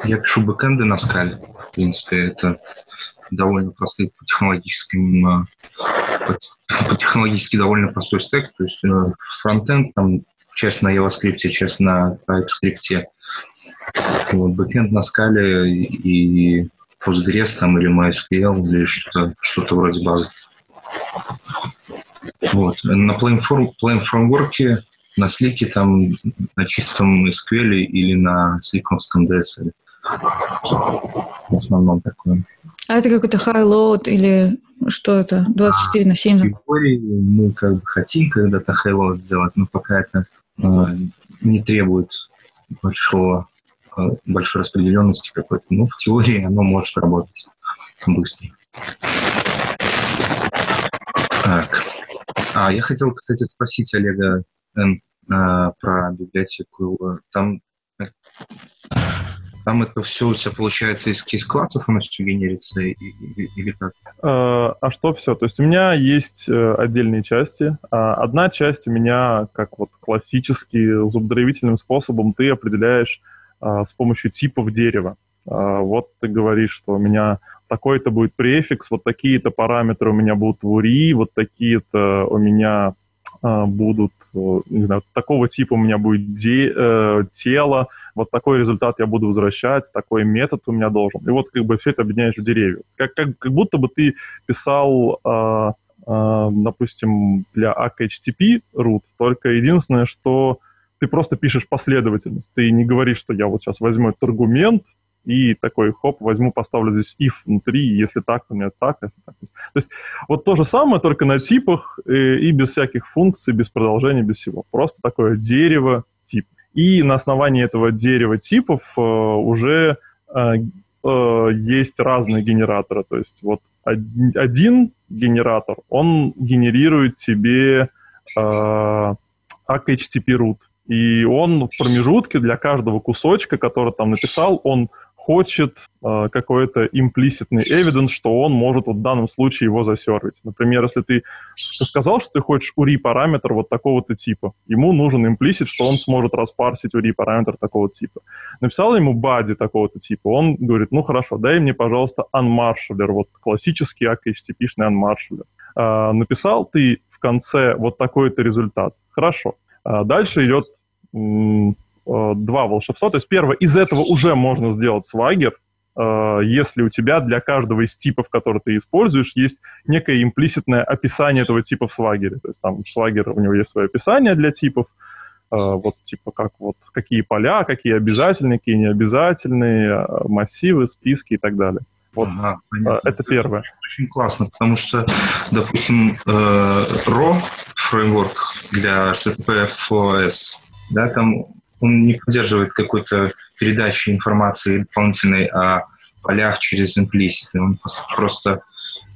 Я пишу бэкэнды на скале. В принципе, это довольно простой по технологическим а, по, технологически довольно простой стек. То есть э, фронтенд, там часть на JavaScript, часть на TypeScript. Вот, бэкэнд на скале и Postgres там или MySQL или что-то что вроде базы. Вот. На Plain Framework, на слике там на чистом SQL или на сликовском DSL. В основном такое. А это какой-то high-load или что это? 24 на 7? В теории мы как бы хотим когда-то high-load сделать, но пока это э, не требует большого, большой распределенности какой-то. Ну, в теории оно может работать быстро. Так. А, я хотел, кстати, спросить Олега Н. А, про библиотеку. Там, там это все у тебя получается из кейс-классов, оно все генерится или, или как? А, а что все? То есть у меня есть э, отдельные части. А, одна часть у меня, как вот классически, зубодробительным способом ты определяешь с помощью типов дерева. Вот ты говоришь, что у меня такой-то будет префикс, вот такие-то параметры у меня будут в URI, вот такие-то у меня э, будут, э, не знаю, такого типа у меня будет де, э, тело, вот такой результат я буду возвращать, такой метод у меня должен. И вот как бы все это объединяешь в деревья. Как, как, как будто бы ты писал, э, э, допустим, для AKHTP root, только единственное, что ты просто пишешь последовательность. Ты не говоришь, что я вот сейчас возьму этот аргумент, и такой, хоп, возьму, поставлю здесь if внутри, если так, то у меня так, если так. То есть вот то же самое, только на типах и, э, и без всяких функций, без продолжения, без всего. Просто такое дерево тип. И на основании этого дерева типов э, уже э, э, есть разные генераторы. То есть вот один генератор, он генерирует тебе э, HTTP root. И он в промежутке для каждого кусочка, который там написал, он хочет э, какой-то имплиситный evidence, что он может вот в данном случае его засервить. Например, если ты сказал, что ты хочешь URI параметр вот такого-то типа, ему нужен имплисит, что он сможет распарсить URI параметр такого типа. Написал ему body такого-то типа, он говорит, ну хорошо, дай мне, пожалуйста, unmarshaller, вот классический HTTP-шный unmarshaller. Э, написал ты в конце вот такой-то результат. Хорошо. Э, дальше идет два волшебства. То есть первое, из этого уже можно сделать свагер, э, э, если у тебя для каждого из типов, которые ты используешь, есть некое имплиситное описание этого типа в Swagger. То есть там Swagger, у него есть свое описание для типов, э, вот типа как вот какие поля, какие обязательные, какие необязательные, массивы, списки и так далее. Вот ага, это первое. Очень классно, потому что, допустим, RAW фреймворк для HTTPS, да, там он не поддерживает какой-то передачи информации дополнительной о полях через implicit. Он просто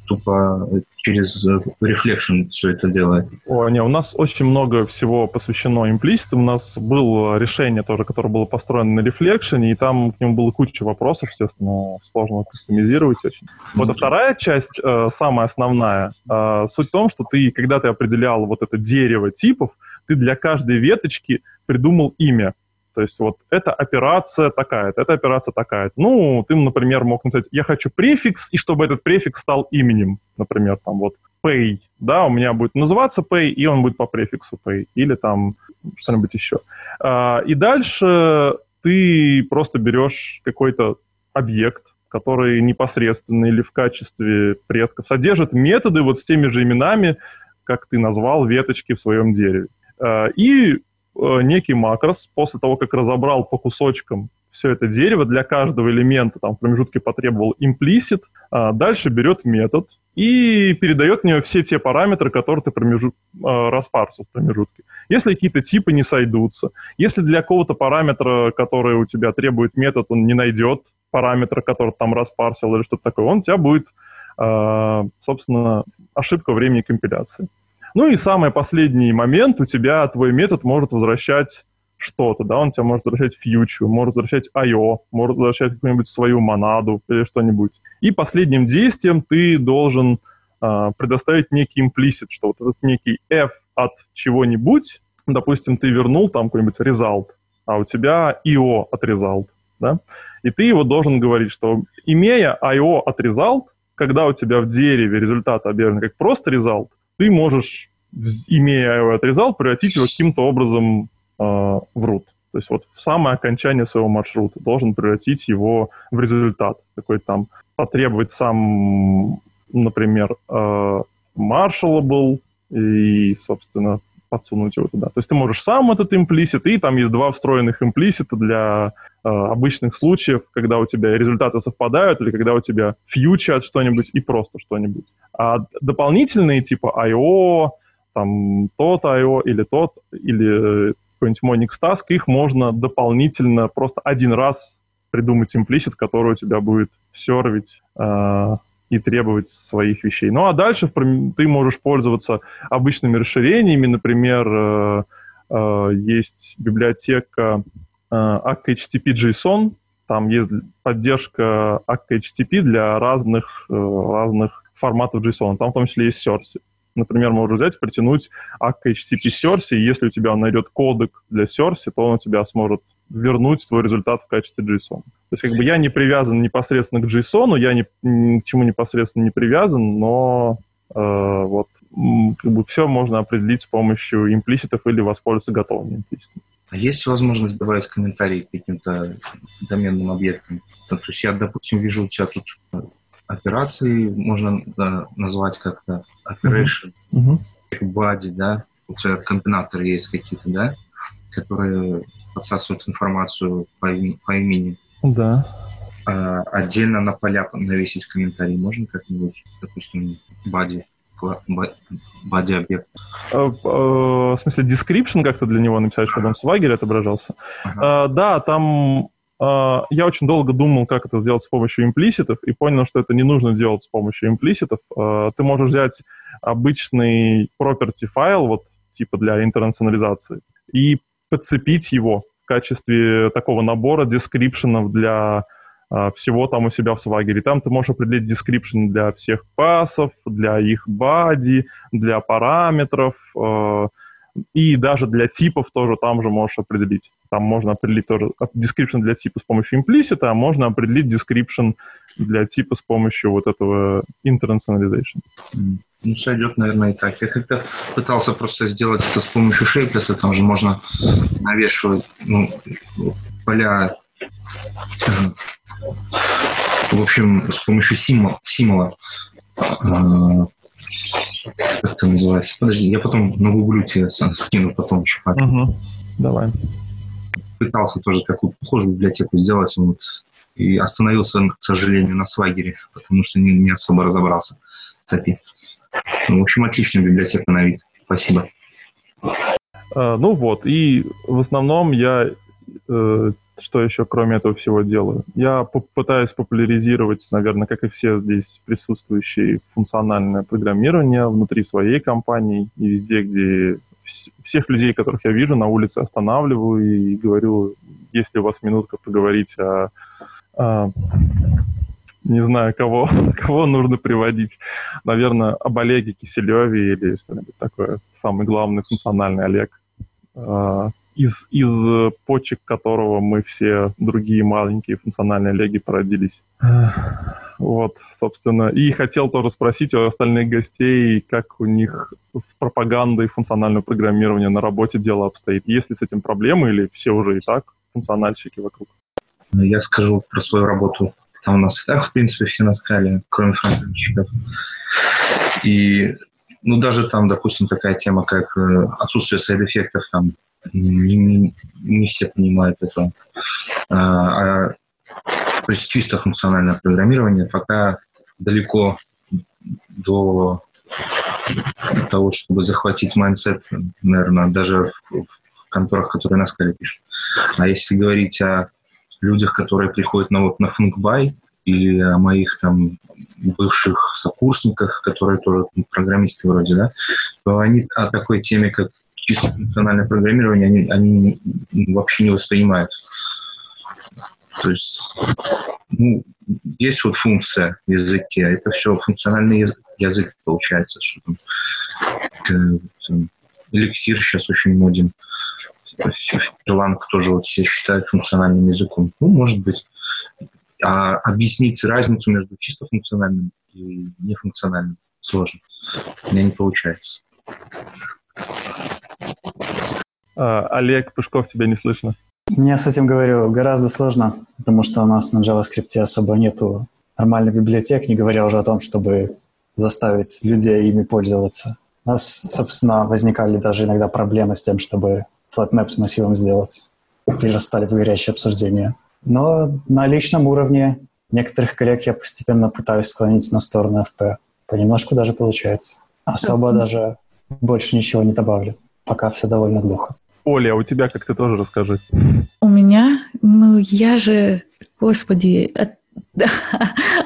тупо через reflection все это делает. О, не, у нас очень много всего посвящено implicit. У нас было решение тоже, которое было построено на reflection, и там к нему было куча вопросов, естественно, сложно кастомизировать очень. Вот а вторая часть, э, самая основная, э, суть в том, что ты, когда ты определял вот это дерево типов, ты для каждой веточки придумал имя. То есть вот эта операция такая-то, эта операция такая-то. Ну, ты, например, мог написать, я хочу префикс, и чтобы этот префикс стал именем. Например, там вот pay, да, у меня будет называться pay, и он будет по префиксу pay. Или там что-нибудь еще. А, и дальше ты просто берешь какой-то объект, который непосредственно или в качестве предков содержит методы вот с теми же именами, как ты назвал веточки в своем дереве. А, и Э, некий макрос, после того, как разобрал по кусочкам все это дерево, для каждого элемента там в промежутке потребовал implicit, а дальше берет метод и передает в нее все те параметры, которые ты промежут, э, распарсил в промежутке. Если какие-то типы не сойдутся, если для какого-то параметра, который у тебя требует метод, он не найдет параметра, который там распарсил или что-то такое, он у тебя будет, э, собственно, ошибка времени компиляции. Ну и самый последний момент, у тебя твой метод может возвращать что-то, да, он тебя может возвращать future, может возвращать IO, может возвращать какую-нибудь свою монаду или что-нибудь. И последним действием ты должен э, предоставить некий implicit, что вот этот некий f от чего-нибудь, допустим, ты вернул там какой-нибудь result, а у тебя IO от result, да, и ты его должен говорить, что имея IO от result, когда у тебя в дереве результат объявлен как просто result, ты можешь, имея отрезал, превратить его каким-то образом э, в root. То есть вот в самое окончание своего маршрута должен превратить его в результат. Какой там потребовать сам, например, э, marshallable и, собственно, подсунуть его туда. То есть ты можешь сам этот имплисит, и там есть два встроенных имплисита для обычных случаев, когда у тебя результаты совпадают, или когда у тебя фьючер что-нибудь и просто что-нибудь. А дополнительные типа I.O., там тот I.O. или тот, или э, какой-нибудь Monix Task, их можно дополнительно просто один раз придумать имплисит, который у тебя будет сервить э, и требовать своих вещей. Ну а дальше ты можешь пользоваться обычными расширениями. Например, э, э, есть библиотека э, ACK-HTTP Там есть поддержка ACK-HTTP для разных, разных форматов JSON. Там в том числе есть Source. Например, можно взять, притянуть ACK-HTTP Source, и если у тебя он найдет кодек для Source, то он у тебя сможет вернуть твой результат в качестве JSON. То есть как бы я не привязан непосредственно к JSON, я ни, ни к чему непосредственно не привязан, но э, вот как бы все можно определить с помощью имплиситов или воспользоваться готовыми имплиситами. А есть возможность добавить комментарии к каким-то доменным объектам? То есть я, допустим, вижу у тебя тут операции, можно да, назвать как-то operation, mm-hmm. как body, да, у тебя комбинаторы есть какие-то, да, которые подсасывают информацию по, по имени. Да. А, отдельно на поля навесить комментарий можно как-нибудь, допустим, body body объект. А, а, в смысле, description как-то для него написать, чтобы он Swagger отображался? Ага. Да, там я очень долго думал, как это сделать с помощью имплиситов, и понял, что это не нужно делать с помощью имплиситов. Ты можешь взять обычный property файл, вот типа для интернационализации, и подцепить его в качестве такого набора дескрипшенов для э, всего там у себя в. И там ты можешь определить description для всех пасов, для их бади, для параметров, э, и даже для типов тоже там же можешь определить. Там можно определить тоже description для типа с помощью implicit, а можно определить description для типа с помощью вот этого internationalization. Ну, сойдет, наверное, и так. Я как-то пытался просто сделать это с помощью шейплеса, там же можно навешивать ну, поля, в общем, с помощью символа, символа как это называется? Подожди, я потом нагуглю тебе, скину потом еще. Угу. Давай. Пытался тоже такую похожую библиотеку сделать, вот, и остановился, к сожалению, на свагере, потому что не, не особо разобрался в. Ну, в общем, отличная библиотека на вид. Спасибо. А, ну вот, и в основном я э, что еще кроме этого всего делаю? Я пытаюсь популяризировать, наверное, как и все здесь присутствующие, функциональное программирование внутри своей компании и везде, где всех людей, которых я вижу на улице, останавливаю и говорю, есть ли у вас минутка поговорить о, о не знаю, кого, [laughs] кого нужно приводить. Наверное, об Олеге Киселеве или что-нибудь такое. Самый главный функциональный Олег. Из, из почек которого мы все другие маленькие функциональные леги породились. Вот, собственно. И хотел тоже спросить у остальных гостей, как у них с пропагандой функционального программирования на работе дело обстоит. Есть ли с этим проблемы или все уже и так функциональщики вокруг? Ну, я скажу про свою работу. Там у нас и так, в принципе, все на скале, кроме фронтенщиков. И ну, даже там, допустим, такая тема, как э, отсутствие side effect ов, там, не, не, все понимают это. А, а, то есть чисто функциональное программирование пока далеко до того, чтобы захватить mindset, наверное, даже в конторах, которые на скале пишут. А если говорить о людях, которые приходят на, вот, на функбай, или о моих там бывших сокурсниках, которые тоже программисты вроде, да, то они о такой теме, как чисто функциональное программирование они, они вообще не воспринимают. То есть, ну, есть вот функция в языке, это все функциональный язык, язык получается. Что там, там, эликсир сейчас очень моден. Erlang тоже вот все считают функциональным языком. Ну, может быть. А объяснить разницу между чисто функциональным и нефункциональным сложно. У меня не получается. А, Олег Пушков, тебя не слышно. Мне с этим, говорю, гораздо сложно, потому что у нас на JavaScript особо нету нормальных библиотек, не говоря уже о том, чтобы заставить людей ими пользоваться. У нас, собственно, возникали даже иногда проблемы с тем, чтобы flatmap с массивом сделать. Перерастали в горячее обсуждение. Но на личном уровне некоторых коллег я постепенно пытаюсь склонить на сторону FP. Понемножку даже получается. Особо даже больше ничего не добавлю. Пока все довольно глухо. Оля, а у тебя как ты тоже расскажи. У меня, ну я же, господи, от, [laughs]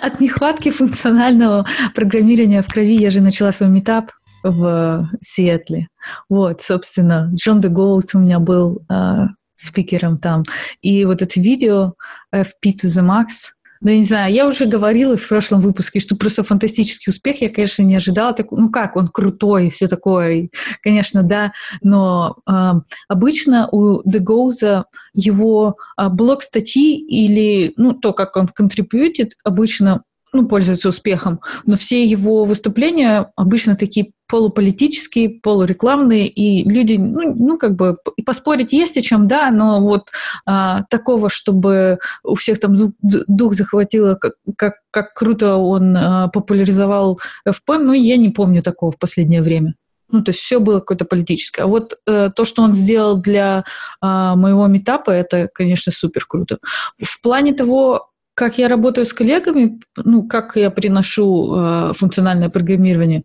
от нехватки функционального программирования в крови я же начала свой метап в Сиэтле. Вот, собственно, Джон де Гоус у меня был э, спикером там. И вот это видео FP to the Max — ну, я не знаю, я уже говорила в прошлом выпуске, что просто фантастический успех. Я, конечно, не ожидала. Так, ну как, он крутой, все такое, конечно, да. Но э, обычно у Дегоуза его э, блок статьи или ну, то, как он контрибьютит, обычно ну, пользуется успехом, но все его выступления обычно такие полуполитические, полурекламные, и люди, ну, ну как бы, и поспорить есть о чем, да, но вот а, такого, чтобы у всех там дух захватило, как, как, как круто он а, популяризовал ФП, ну, я не помню такого в последнее время. Ну, то есть все было какое-то политическое. А вот э, то, что он сделал для э, моего метапа, это, конечно, супер круто. В плане того, как я работаю с коллегами, ну, как я приношу э, функциональное программирование.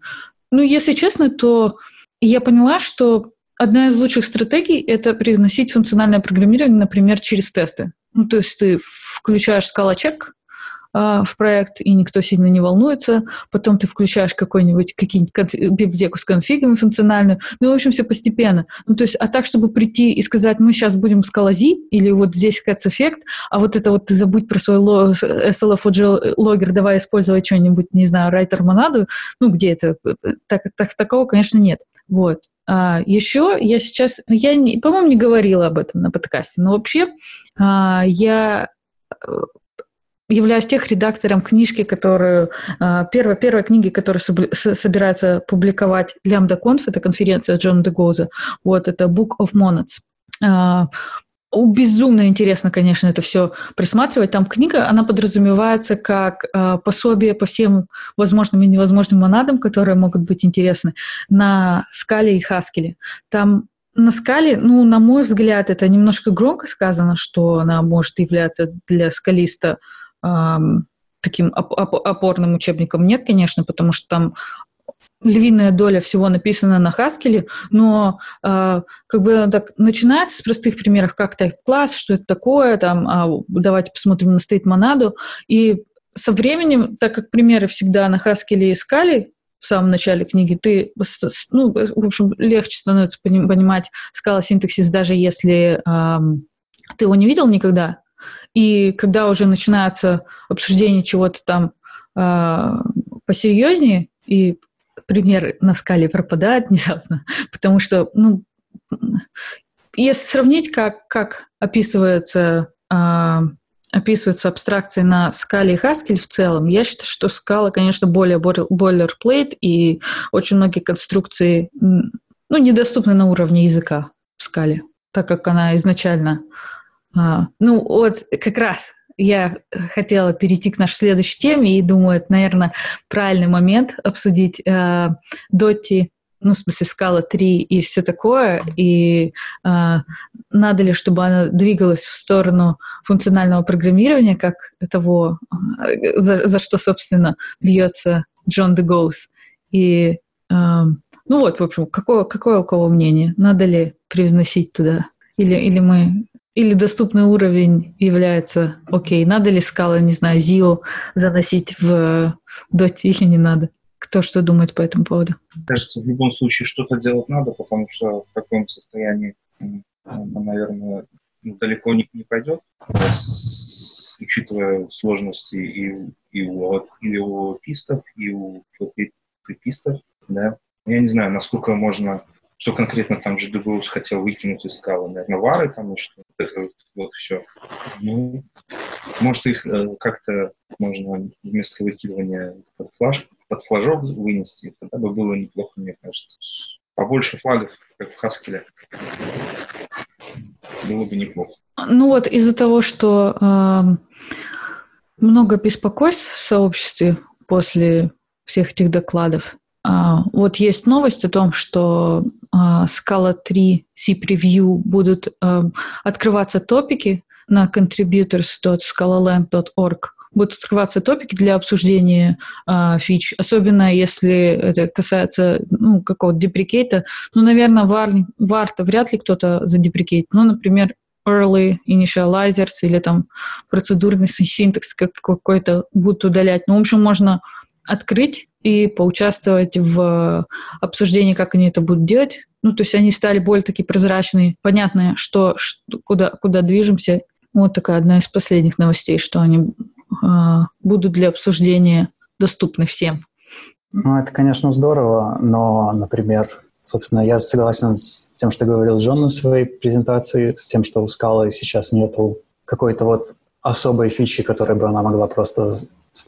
Ну, если честно, то я поняла, что одна из лучших стратегий — это приносить функциональное программирование, например, через тесты. Ну, то есть ты включаешь скала-чек, а, в проект, и никто сильно не волнуется. Потом ты включаешь какой-нибудь, какие-нибудь библиотеку с конфигами функциональную. Ну, в общем, все постепенно. Ну, то есть, а так, чтобы прийти и сказать, мы сейчас будем скалази, или вот здесь кэц эффект, а вот это вот ты забудь про свой SLF логер, давай использовать что-нибудь, не знаю, райтер монаду, ну, где это? Так, так, такого, конечно, нет. Вот. А, еще я сейчас, я, не, по-моему, не говорила об этом на подкасте, но вообще а, я э, являюсь тех редактором книжки, которую а, первой, первой книги, которую собирается публиковать Lambda Conf, это конференция Джона Дегоза. Вот, это Book of Monads. А, безумно интересно, конечно, это все присматривать. Там книга, она подразумевается как э, пособие по всем возможным и невозможным монадам, которые могут быть интересны на скале и хаскеле. Там на скале, ну, на мой взгляд, это немножко громко сказано, что она может являться для скалиста таким оп- оп- опорным учебником. Нет, конечно, потому что там львиная доля всего написана на Haskell, но э, как бы так начинается с простых примеров, как type-класс, что это такое, там, а, давайте посмотрим на state монаду, и со временем, так как примеры всегда на Haskell искали, в самом начале книги, ты, ну, в общем, легче становится понимать скала синтаксис, даже если э, ты его не видел никогда. И когда уже начинается обсуждение чего-то там э, посерьезнее, и пример на скале пропадает [laughs] внезапно, потому что, ну, если сравнить, как, как описывается, э, описываются абстракции на скале и Haskell в целом, я считаю, что скала, конечно, более boilerplate, и очень многие конструкции ну, недоступны на уровне языка в скале, так как она изначально... Э, ну, вот как раз я хотела перейти к нашей следующей теме и думаю, это, наверное, правильный момент обсудить э, Доти, ну, в смысле, скала 3 и все такое, и э, надо ли, чтобы она двигалась в сторону функционального программирования, как того, э, за, за что, собственно, бьется Джон Дегоус. И, э, ну вот, в общем, какое, какое у кого мнение? Надо ли привносить туда? Или, или мы или доступный уровень является окей, надо ли скала, не знаю, ZIO заносить в доте или не надо? Кто что думает по этому поводу? Кажется, в любом случае что-то делать надо, потому что в таком состоянии наверное, далеко не, не пойдет, учитывая сложности и, и, у, и у пистов, и у пистов, да. Я не знаю, насколько можно что конкретно там же Дубоус хотел выкинуть из скалы? Наверное, вары там и что? Это вот все. Ну, может, их э, как-то можно вместо выкидывания под, флаж, под флажок вынести. Тогда бы было неплохо, мне кажется. Побольше флагов, как в Хаскеле. Было бы неплохо. Ну вот из-за того, что э, много беспокойств в сообществе после всех этих докладов, а, вот есть новость о том, что Scala 3 C-Preview будут а, открываться топики на contributors.scalaland.org будут открываться топики для обсуждения э, фич, особенно если это касается ну, какого-то деприкейта. Ну, наверное, вар, вар-то вряд ли кто-то задеприкейт. Ну, например, early initializers или там процедурный [laughs] синтекс какой-то будут удалять. Ну, в общем, можно открыть и поучаствовать в обсуждении, как они это будут делать. Ну, то есть они стали более такие прозрачные, понятные, что, что куда, куда движемся. Вот такая одна из последних новостей, что они э, будут для обсуждения доступны всем. Ну, это, конечно, здорово, но, например, собственно, я согласен с тем, что говорил Джон на своей презентации, с тем, что у Скалы сейчас нету какой-то вот особой фичи, которой бы она могла просто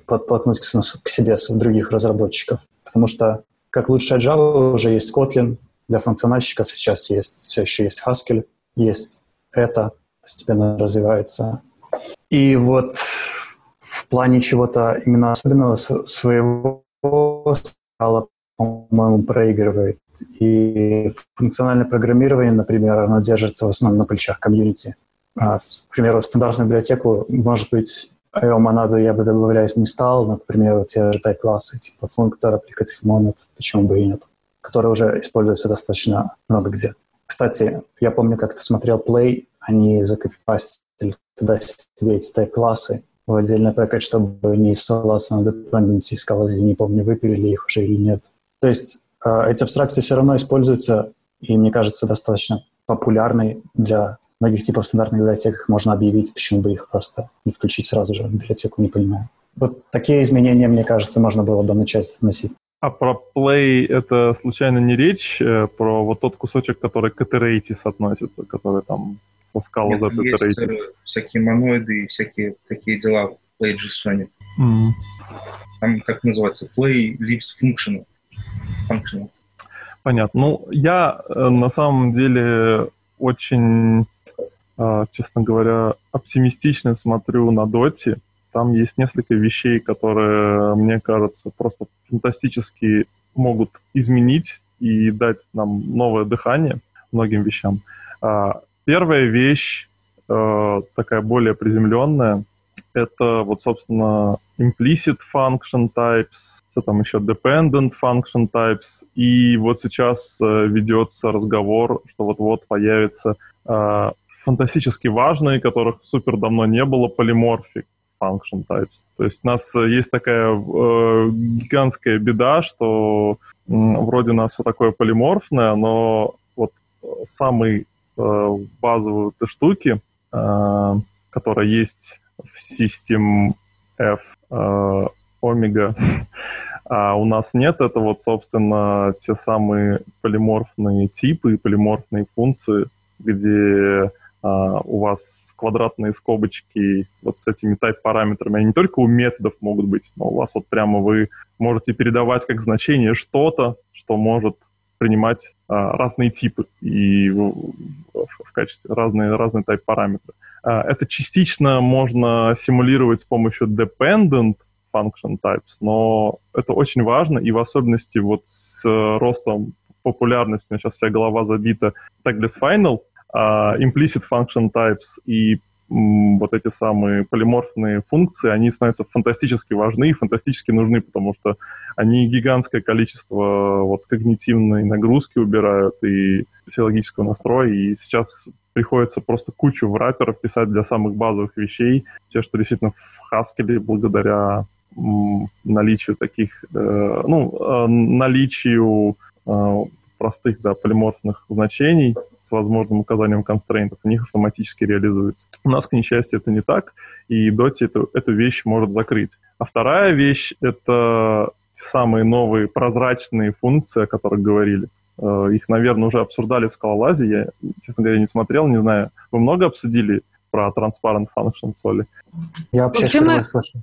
подтолкнуть к себе других разработчиков. Потому что как лучшая Java уже есть Kotlin, для функциональщиков сейчас есть, все еще есть Haskell, есть это, постепенно развивается. И вот в плане чего-то именно особенного своего Scala, по-моему, проигрывает. И функциональное программирование, например, оно держится в основном на плечах комьюнити. А, к примеру, стандартную библиотеку может быть IO монаду я бы добавлять не стал, но, к примеру, те же type-классы, типа функтор, аппликатив монад, почему бы и нет, которые уже используются достаточно много где. Кстати, я помню, как ты смотрел Play, они закопипастили туда себе эти type-классы в отдельный пакет, чтобы не ссылаться на dependency, сказал, не помню, выпилили их уже или нет. То есть э, эти абстракции все равно используются, и мне кажется, достаточно популярной для многих типов стандартных библиотек. Можно объявить, почему бы их просто не включить сразу же в библиотеку, не понимаю. Вот такие изменения, мне кажется, можно было бы начать носить. А про Play это случайно не речь э, про вот тот кусочек, который к Iteratis относится, который там ласкал за Есть э, всякие моноиды и всякие такие дела в Play JSON. Mm. Там, как называется, Play Lives Functional. functional. Понятно. Ну, я э, на самом деле очень а, честно говоря, оптимистично смотрю на Доти. Там есть несколько вещей, которые, мне кажется, просто фантастически могут изменить и дать нам новое дыхание многим вещам. А, первая вещь, э, такая более приземленная, это вот, собственно, implicit function types, что там еще dependent function types, и вот сейчас э, ведется разговор, что вот-вот появится э, фантастически важные, которых супер давно не было, polymorphic function types. То есть у нас э, есть такая э, гигантская беда, что э, вроде у нас все такое полиморфное, но вот самые э, базовые этой штуки, э, которая есть в System F э, Omega, а у нас нет, это вот, собственно, те самые полиморфные типы и полиморфные функции, где Uh, у вас квадратные скобочки вот с этими type-параметрами, они не только у методов могут быть, но у вас вот прямо вы можете передавать как значение что-то, что может принимать uh, разные типы и в, в качестве разные, разные type-параметры. Uh, это частично можно симулировать с помощью dependent function types, но это очень важно, и в особенности вот с ростом популярности, у меня сейчас вся голова забита tagless final, а, implicit function types и вот эти самые полиморфные функции, они становятся фантастически важны и фантастически нужны, потому что они гигантское количество вот, когнитивной нагрузки убирают и физиологического настроя, и сейчас приходится просто кучу враперов писать для самых базовых вещей, те, что действительно в Haskell благодаря наличию таких, э, ну, э, наличию э, простых, да, полиморфных значений, с возможным указанием констрейнтов, у них автоматически реализуется. У нас, к несчастью, это не так, и Dota эту, эту вещь может закрыть. А вторая вещь — это те самые новые прозрачные функции, о которых говорили. Э, их, наверное, уже обсуждали в скалолазе. Я, честно говоря, не смотрел, не знаю. Вы много обсудили про Transparent Functions, Соли? Я вообще впервые слышу.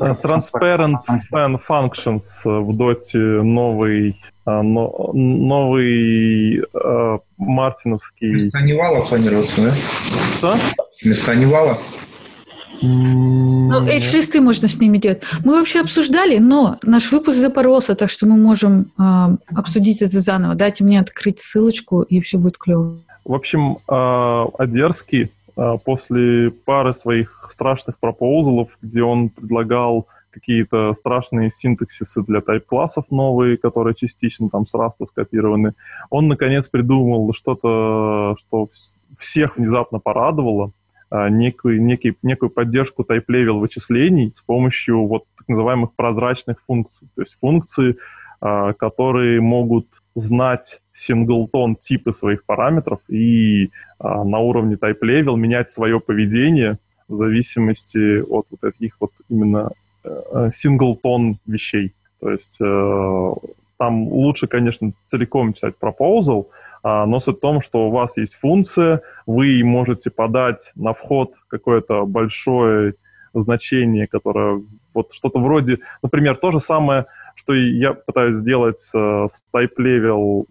Э, Transparent Fan Functions в доте новый, э, новый э, мартиновский... Вместо Невала планируется, да? Что? Вместо Невала? Ну, H-листы можно с ними делать. Мы вообще обсуждали, но наш выпуск запоролся, так что мы можем э, обсудить это заново. Дайте мне открыть ссылочку, и все будет клево. В общем, э, Одерский после пары своих страшных пропоузалов, где он предлагал какие-то страшные синтаксисы для тайп-классов новые, которые частично там с Rust скопированы, он, наконец, придумал что-то, что всех внезапно порадовало, а, некую, некий, некую поддержку type-level вычислений с помощью вот так называемых прозрачных функций. То есть функции, а, которые могут знать синглтон типы своих параметров и а, на уровне type level менять свое поведение в зависимости от вот таких вот именно синглтон э, вещей. То есть э, там лучше, конечно, целиком писать proposal, а, но суть в том, что у вас есть функция, вы можете подать на вход какое-то большое значение, которое вот что-то вроде, например, то же самое, что я пытаюсь сделать с, с type level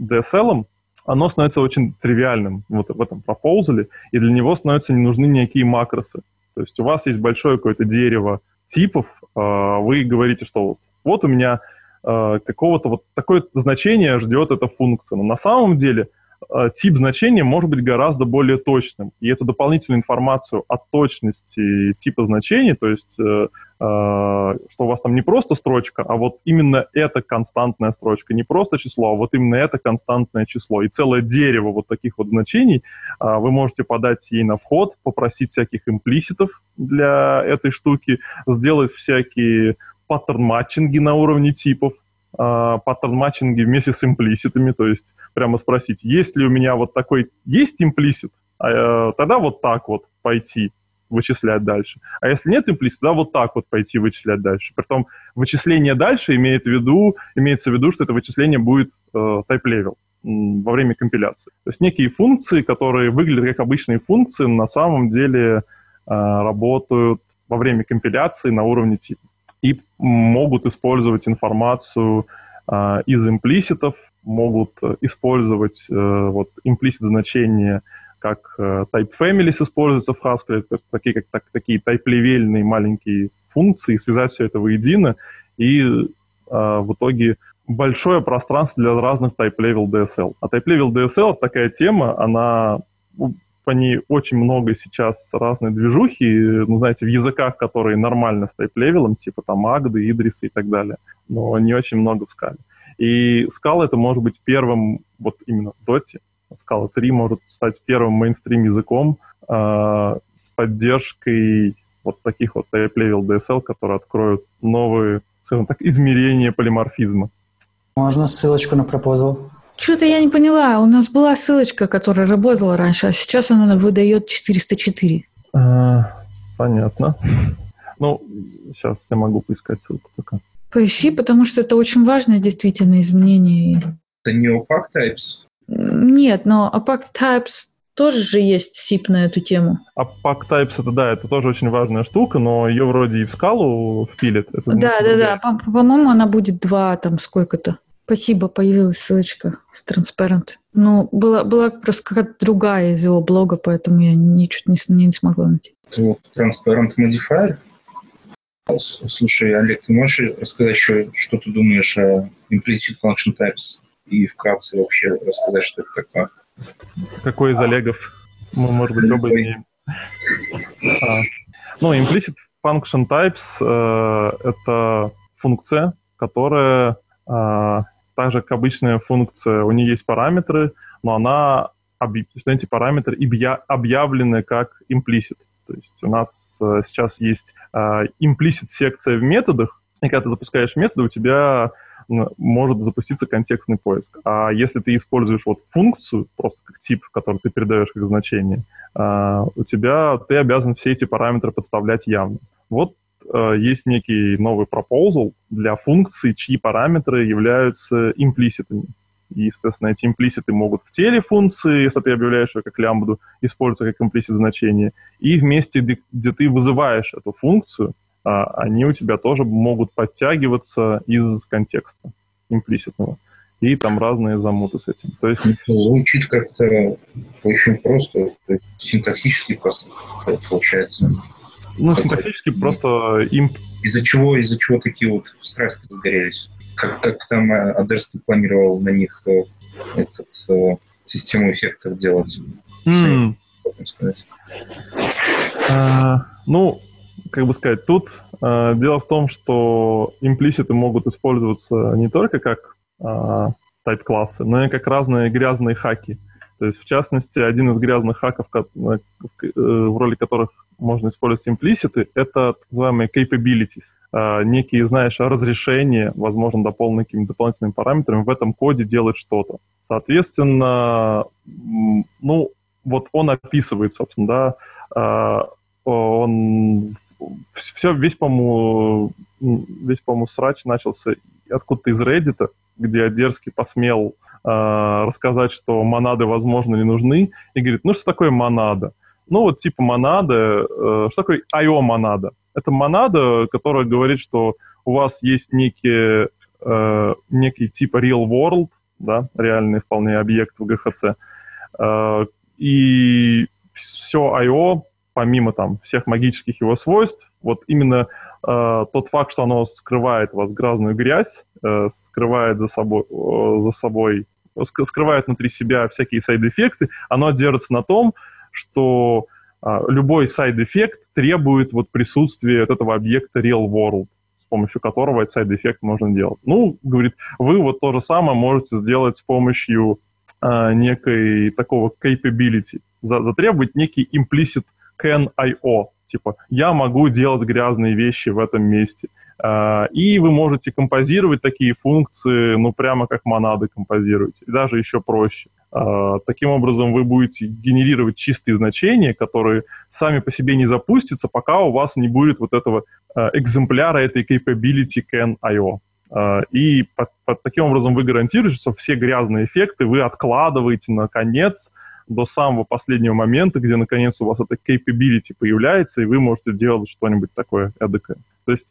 DSL, оно становится очень тривиальным вот в этом пропозале, и для него становятся не нужны никакие макросы. То есть у вас есть большое какое-то дерево типов, а, вы говорите, что вот у меня а, какого-то вот такое значение ждет эта функция. Но на самом деле тип значения может быть гораздо более точным. И эту дополнительную информацию о точности типа значения, то есть э, Э, что у вас там не просто строчка, а вот именно эта константная строчка, не просто число, а вот именно это константное число. И целое дерево вот таких вот значений э, вы можете подать ей на вход, попросить всяких implicit ов для этой штуки, сделать всякие pattern matching и на уровне типов, э, pattern matching и вместе с implicit ами, то есть прямо спросить, есть ли у меня вот такой, есть implicit, тогда вот так вот пойти вычислять дальше. А если нет implicit а, да, вот так вот пойти вычислять дальше. Притом вычисление дальше имеет в виду, имеется в виду, что это вычисление будет э, type-level во время компиляции. То есть некие функции, которые выглядят как обычные функции, на самом деле э, работают во время компиляции на уровне типа. И могут использовать информацию э, из имплиситов, могут использовать э, вот имплисит значение как э, type families используются в Haskell, такие, как, так, такие type-левельные маленькие функции, связать все это воедино, и э, в итоге большое пространство для разных type-level DSL. А type-level DSL — такая тема, она ну, по ней очень много сейчас разной движухи, ну, знаете, в языках, которые нормально с type-level ом, типа там Агды, Идрисы и так далее, но не очень много в скале. И Scala это может быть первым, вот именно в Dotty, Scala 3 может стать первым мейнстрим языком э, с поддержкой вот таких вот type-level DSL, которые откроют новые, скажем так, измерения полиморфизма. Можно ссылочку на пропозал? Что-то я не поняла. У нас была ссылочка, которая работала раньше, а сейчас она выдает 404. А, понятно. Ну, сейчас я могу поискать ссылку пока. Поищи, потому что это очень важное действительно изменение. Это не types? Нет, но opac types тоже же есть SIP на эту тему. opac types, это да, это тоже очень важная штука, но ее вроде и в скалу впилят. Это да, да, да. По- по-моему, она будет два, там сколько-то. Спасибо, появилась ссылочка с Transparent. Ну, была, была просто какая-то другая из его блога, поэтому я ничего не, не смогла найти. Вот Transparent Modifier? Слушай, Олег, ты можешь рассказать еще, что ты думаешь о Implicit Function Types и вкратце вообще рассказать, что это такое? Какой из Олегов? Мы, может быть, оба имеем. А. Ну, Implicit Function Types э, — это функция, которая э, так же, как обычная функция, у нее есть параметры, но она, эти параметры объявлены как implicit. То есть у нас э, сейчас есть э, имплисит-секция в методах, и когда ты запускаешь методы, у тебя может запуститься контекстный поиск. А если ты используешь вот функцию, просто как тип, который ты передаешь как значение, э, у тебя ты обязан все эти параметры подставлять явно. Вот есть некий новый proposal для функций, чьи параметры являются имплиситами. И, естественно, эти имплиситы могут в теле функции, если ты объявляешь ее как лямбду, используя как имплисит значение. И вместе, где, ты вызываешь эту функцию, а, они у тебя тоже могут подтягиваться из контекста имплиситного. И там разные замуты с этим. То есть... Звучит как-то очень просто, синтаксически просто получается. Ну, синтаксически просто им... Из-за чего, из-за чего такие вот страсти разгорелись? как, как там Адерский планировал на них э, этот, э, систему эффектов делать. Mm. А, ну, как бы сказать, тут а, дело в том, что имплиситы могут использоваться не только как а, тайп-классы, но и как разные грязные хаки. То есть, в частности, один из грязных хаков, в роли которых можно использовать имплиситы, это так называемые capabilities. А, некие, знаешь, разрешения, возможно, дополненные какими-то дополнительными параметрами, в этом коде делать что-то. Соответственно, ну, вот он описывает, собственно, да, он все, весь, по-моему, весь, по-моему, срач начался откуда-то из Reddit, где Одерский посмел э, рассказать, что монады, возможно, не нужны, и говорит, ну, что такое монада? Ну, вот типа монада. Э, что такое IO-монада? Это монада, которая говорит, что у вас есть некие, э, некий типа real world, да, реальный вполне объект в ГХЦ, э, и все IO, помимо там всех магических его свойств, вот именно э, тот факт, что оно скрывает у вас грязную грязь, э, скрывает за собой, э, за собой, скрывает внутри себя всякие side effect ы, оно держится на том, что а, любой side effect требует вот присутствия вот этого объекта real world, с помощью которого этот side effect можно делать. Ну, говорит, вы вот то же самое можете сделать с помощью а, некой такого capability, за, затребовать некий implicit can IO, типа я могу делать грязные вещи в этом месте. Uh, и вы можете композировать такие функции, ну, прямо как монады композировать, и даже еще проще. А, таким образом, вы будете генерировать чистые значения, которые сами по себе не запустятся, пока у вас не будет вот этого а, экземпляра этой capability can IO. А, и под, под таким образом вы гарантируете, что все грязные эффекты вы откладываете на конец до самого последнего момента, где наконец у вас эта capability появляется, и вы можете делать что-нибудь такое эдакое. То есть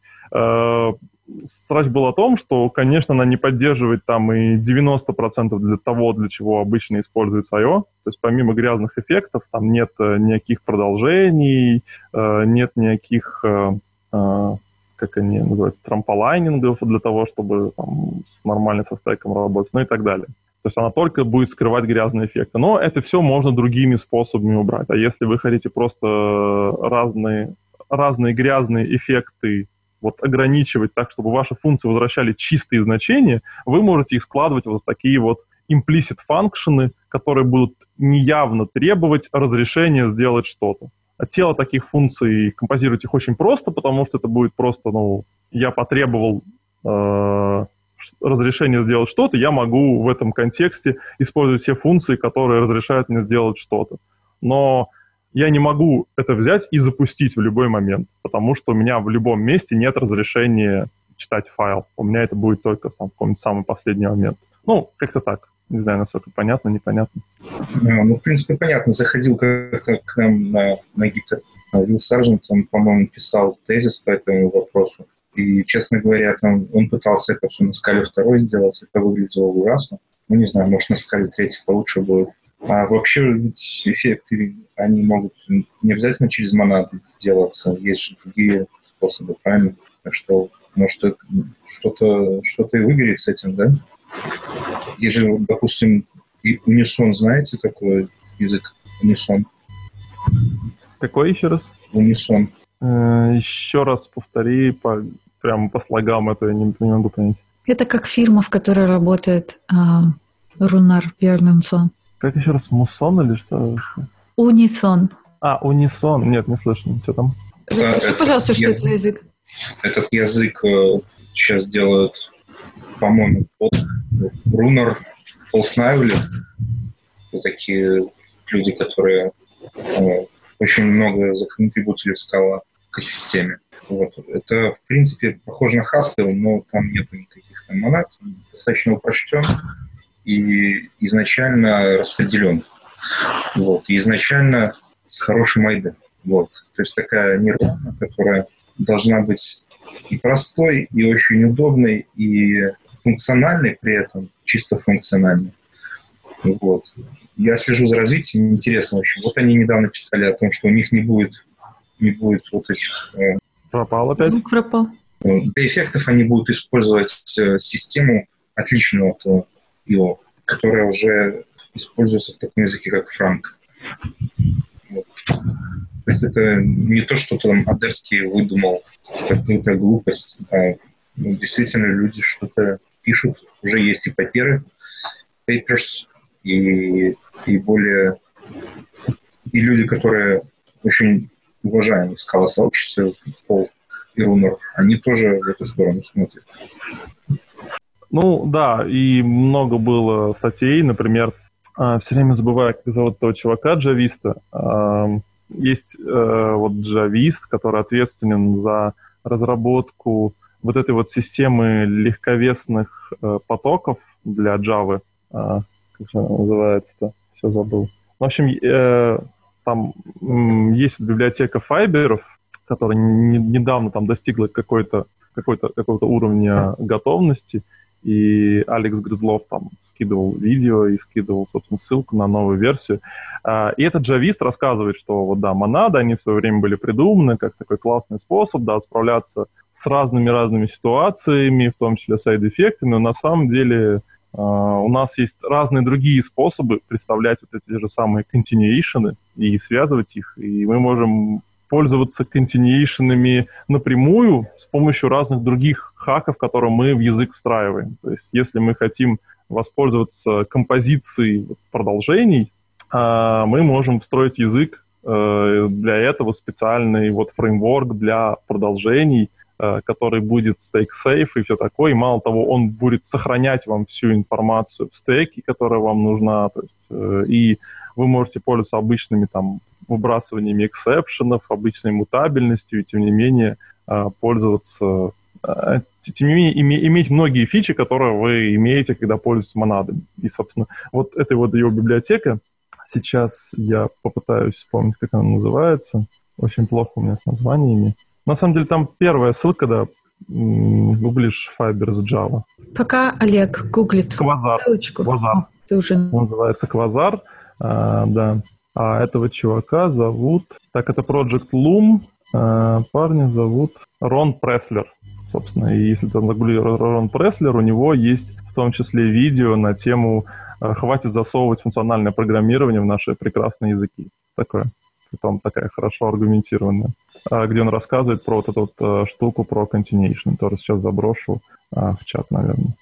с срач был о том, что, конечно, она не поддерживает там и 90% для того, для чего обычно используется I.O. То есть помимо грязных эффектов там нет э, никаких продолжений, э, нет никаких, э, как они называются, трамполайнингов для того, чтобы там, с нормальным со работать, ну и так далее. То есть она только будет скрывать грязные эффекты. Но это все можно другими способами убрать. А если вы хотите просто разные, разные грязные эффекты вот ограничивать так, чтобы ваши функции возвращали чистые значения, вы можете их складывать вот в такие вот implicit функшены, которые будут неявно требовать разрешения сделать что-то. А тело таких функций композировать их очень просто, потому что это будет просто, ну, я потребовал э, разрешение сделать что-то, я могу в этом контексте использовать все функции, которые разрешают мне сделать что-то. Но я не могу это взять и запустить в любой момент, потому что у меня в любом месте нет разрешения читать файл. У меня это будет только там, в каком-нибудь самый последний момент. Ну, как-то так. Не знаю, насколько понятно, непонятно. Ну, в принципе, понятно. Заходил как-то к нам на, на GitHub. Вилл Саржент, он, по-моему, писал тезис по этому вопросу. И, честно говоря, там, он пытался это все на скале второй сделать. Это выглядело ужасно. Ну, не знаю, может, на скале третьей получше будет. А вообще ведь эффекты, они могут не обязательно через монады делаться. Есть же другие способы, правильно? Так что, может, что-то что и выгорит с этим, да? Есть же, допустим, и унисон, знаете такой язык? Унисон. Какой еще раз? Унисон. Э, еще раз повтори по, прямо по слогам, это я не, не могу понять. Это как фирма, в которой работает а, Рунар Бьерненсон. Как еще раз, мусон или что? Унисон. А, унисон. Нет, не слышно. Что там? Расскажи, пожалуйста, что это за язык? Этот язык сейчас делают, по-моему, под Рунер Полснайвли. Такие люди, которые очень много законтрибутили в скала к системе. Вот. Это, в принципе, похоже на Haskell, но там нет никаких там монад, достаточно упрощен и изначально распределен. Вот. И изначально с хорошим ID. Вот. То есть такая нирвана, которая должна быть и простой, и очень удобной, и функциональной при этом, чисто функциональной. Вот. Я слежу за развитием, интересно очень. Вот они недавно писали о том, что у них не будет, не будет вот этих... Э, пропал опять? Ну, пропал. Для эффектов они будут использовать э, систему, отличную от IO, которая уже используется в таком языке, как франк. Вот. То есть это не то, что там Адерский выдумал какую-то глупость, а ну, действительно люди что-то пишут, уже есть и паперы, papers, и, и более и люди, которые очень уважаемы в скала-сообществе, Пол и Рунер, они тоже в эту сторону смотрят. Ну, да, и много было статей, например, а, все время забываю, как зовут этого чувака, джависта. А, есть э, вот джавист, который ответственен за разработку вот этой вот системы легковесных э, потоков для Java. А, как же она называется-то? Все забыл. В общем, э, там есть библиотека файберов, которая недавно там достигла какой-то какой-то какого-то уровня готовности, и Алекс Грызлов там скидывал видео и скидывал, собственно, ссылку на новую версию. А, и этот джавист рассказывает, что вот, да, монады, они в свое время были придуманы как такой классный способ, да, справляться с разными-разными ситуациями, в том числе сайд-эффектами, но на самом деле у нас есть разные другие способы представлять вот эти же самые continuation и связывать их, и мы можем пользоваться continuation напрямую с помощью разных других хаков, которые мы в язык встраиваем. То есть если мы хотим воспользоваться композицией продолжений, а, мы можем встроить язык э, для этого специальный вот фреймворк для продолжений, который будет stake-safe и все такое. И мало того, он будет сохранять вам всю информацию в стеке, которая вам нужна. То есть, э, и вы можете пользоваться обычными там выбрасываниями эксепшенов, обычной мутабельностью, и тем не менее пользоваться а, тем не менее, иметь многие фичи, которые вы имеете, когда пользуетесь монадами. И, собственно, вот эта вот ее библиотека. Сейчас я попытаюсь вспомнить, как она называется. Очень плохо у меня с названиями. На самом деле, там первая ссылка, да, гуглишь Fibers Java. Пока Олег гуглит Квазар. ссылочку. Квазар. О, ты уже... Он называется Квазар, а, да. А этого чувака зовут... Так, это Project Loom. А, парня зовут Рон Преслер, собственно. И если там загуглить Рон Преслер, у него есть в том числе видео на тему а, «Хватит засовывать функциональное программирование в наши прекрасные языки». Такое там такая хорошо аргументированная, а, где он рассказывает про вот эту вот а, штуку про continuation. Тоже сейчас заброшу а, в чат, наверное.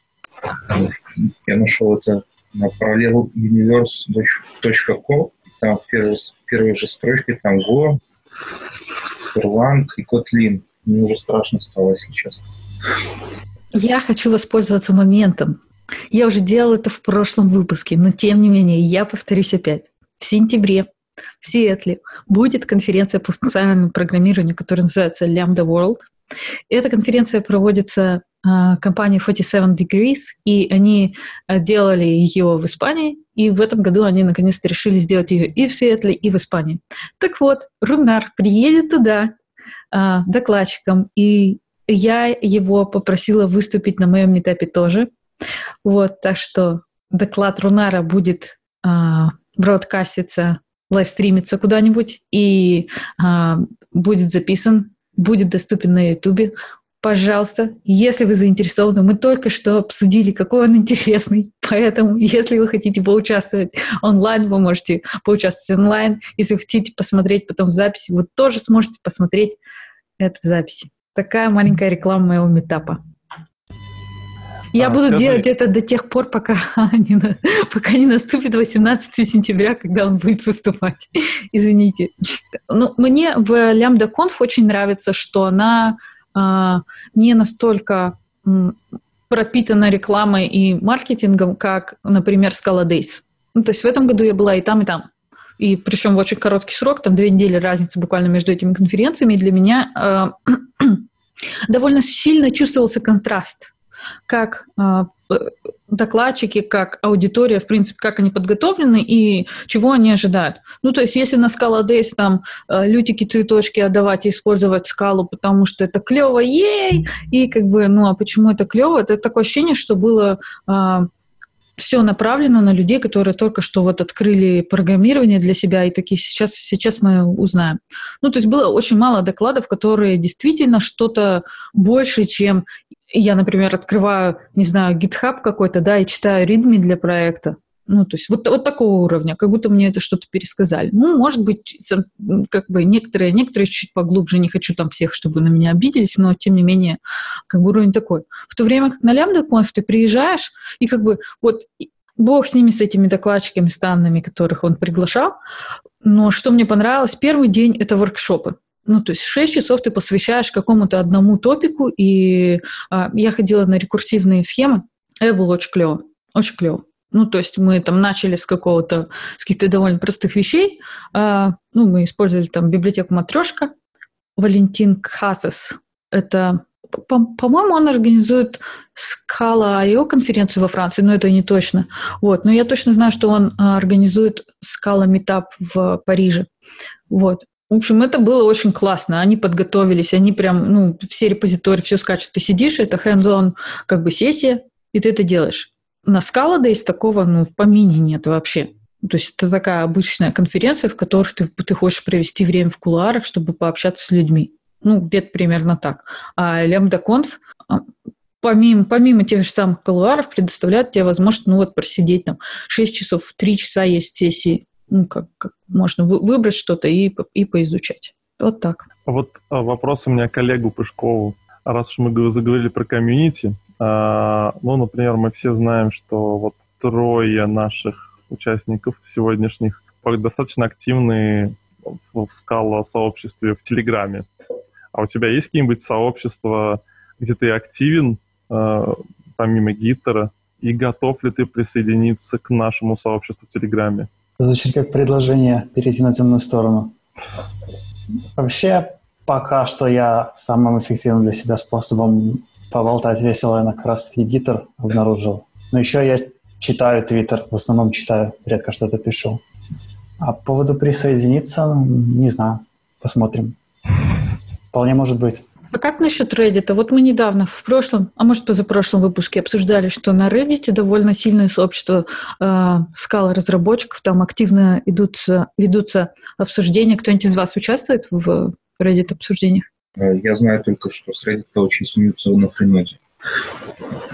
Я нашел это на paralleluniverse.com. Там в первой, в первой же строчке там Go, Erlang и Kotlin. Мне уже страшно стало, если честно. Я хочу воспользоваться моментом. Я уже делала это в прошлом выпуске, но тем не менее, я повторюсь опять. В сентябре в Сиэтле будет конференция по функциональному программированию, которая называется Lambda World. Эта конференция проводится э, компанией 47 Degrees, и они э, делали ее в Испании, и в этом году они наконец-то решили сделать ее и в Сиэтле, и в Испании. Так вот, Рунар приедет туда э, докладчиком, и я его попросила выступить на моем метапе тоже. Вот, так что доклад Рунара будет бродкаститься лайвстримится куда-нибудь и а, будет записан, будет доступен на Ютубе. Пожалуйста, если вы заинтересованы, мы только что обсудили, какой он интересный, [laughs] поэтому если вы хотите поучаствовать онлайн, вы можете поучаствовать онлайн. Если вы хотите посмотреть потом в записи, вы тоже сможете посмотреть это в записи. Такая маленькая реклама моего метапа. Я а, буду скажи... делать это до тех пор, пока [laughs] не, пока не наступит 18 сентября, когда он будет выступать. [laughs] Извините. Ну, мне в Lambda Conf очень нравится, что она э, не настолько м, пропитана рекламой и маркетингом, как, например, Scala Days. Ну, то есть в этом году я была и там, и там. И причем в очень короткий срок, там две недели разницы буквально между этими конференциями, и для меня э, [clears throat] довольно сильно чувствовался контраст как а, докладчики, как аудитория, в принципе, как они подготовлены и чего они ожидают. Ну, то есть, если на Scala Days там а, лютики, цветочки отдавать и использовать скалу, потому что это клево, ей, и как бы, ну, а почему это клево? Это такое ощущение, что было а, все направлено на людей, которые только что вот открыли программирование для себя, и такие сейчас, сейчас мы узнаем. Ну, то есть было очень мало докладов, которые действительно что-то больше, чем я, например, открываю, не знаю, GitHub какой-то, да, и читаю ритми для проекта. Ну, то есть вот, вот такого уровня, как будто мне это что-то пересказали. Ну, может быть, как бы некоторые, некоторые чуть поглубже, не хочу там всех, чтобы на меня обиделись, но тем не менее, как бы уровень такой. В то время как на Lambda Conf ты приезжаешь, и как бы вот бог с ними, с этими докладчиками странными, которых он приглашал, но что мне понравилось, первый день — это воркшопы. Ну, то есть 6 часов ты посвящаешь какому-то одному топику, и а, я ходила на рекурсивные схемы, это было очень клево, очень клево. Ну, то есть мы там начали с какого-то, с каких-то довольно простых вещей. А, ну, мы использовали там библиотеку Матрешка. Валентин Хасес, это, по-моему, он организует Scala IO конференцию во Франции, но это не точно. Вот, но я точно знаю, что он а, организует Scala Meetup в Париже. Вот. В общем, это было очень классно. Они подготовились, они прям, ну, все репозитории, все скачут. Ты сидишь, это hands-on как бы сессия, и ты это делаешь. На Scala из такого, ну, в помине нет вообще. То есть это такая обычная конференция, в которой ты, ты хочешь провести время в кулуарах, чтобы пообщаться с людьми. Ну, где-то примерно так. А Lambda Conf, а, помимо, помимо тех же самых кулуаров, предоставляет тебе возможность, ну, вот просидеть там 6 часов, 3 часа есть сессии ну, как, как можно вы, выбрать что-то и, и поизучать. Вот так. Вот а, вопрос у меня коллегу Пышкову. Раз уж мы заговорили про комьюнити, а, ну, например, мы все знаем, что вот трое наших участников сегодняшних достаточно активные в скала сообществе в Телеграме. А у тебя есть какие-нибудь сообщества, где ты активен, э, помимо Гиттера, и готов ли ты присоединиться к нашему сообществу в Телеграме? Звучит как предложение перейти на темную сторону. Вообще, пока что я самым эффективным для себя способом поболтать весело я как раз гитар обнаружил. Но еще я читаю Твиттер, в основном читаю, редко что-то пишу. А по поводу присоединиться, не знаю, посмотрим. Вполне может быть. А как насчет Reddit? Вот мы недавно в прошлом, а может позапрошлом выпуске обсуждали, что на Reddit довольно сильное сообщество э, скала разработчиков, там активно идутся, ведутся обсуждения. Кто-нибудь из вас участвует в Reddit обсуждениях? Э, я знаю только, что с Reddit очень смеются на фриноде.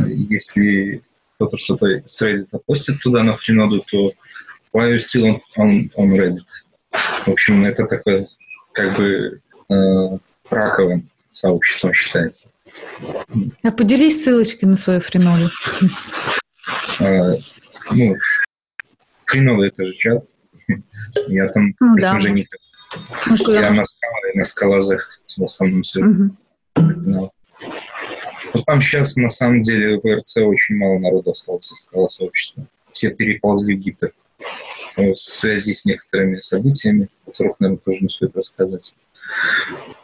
Если кто-то что-то с Reddit постит туда на фриноду, то why are still on, on Reddit? В общем, это такое как бы э, раковым сообществом считается. А поделись ссылочкой на свою фриноду. А, ну, фринода это же чат. Я там ну, да, же не... Ну, что я, я на, скалах, на скалазах в основном все. Угу. Ну, там сейчас на самом деле в РЦ очень мало народу осталось из скала сообщества. Все переползли в гитар в связи с некоторыми событиями, о которых, наверное, тоже не стоит рассказать.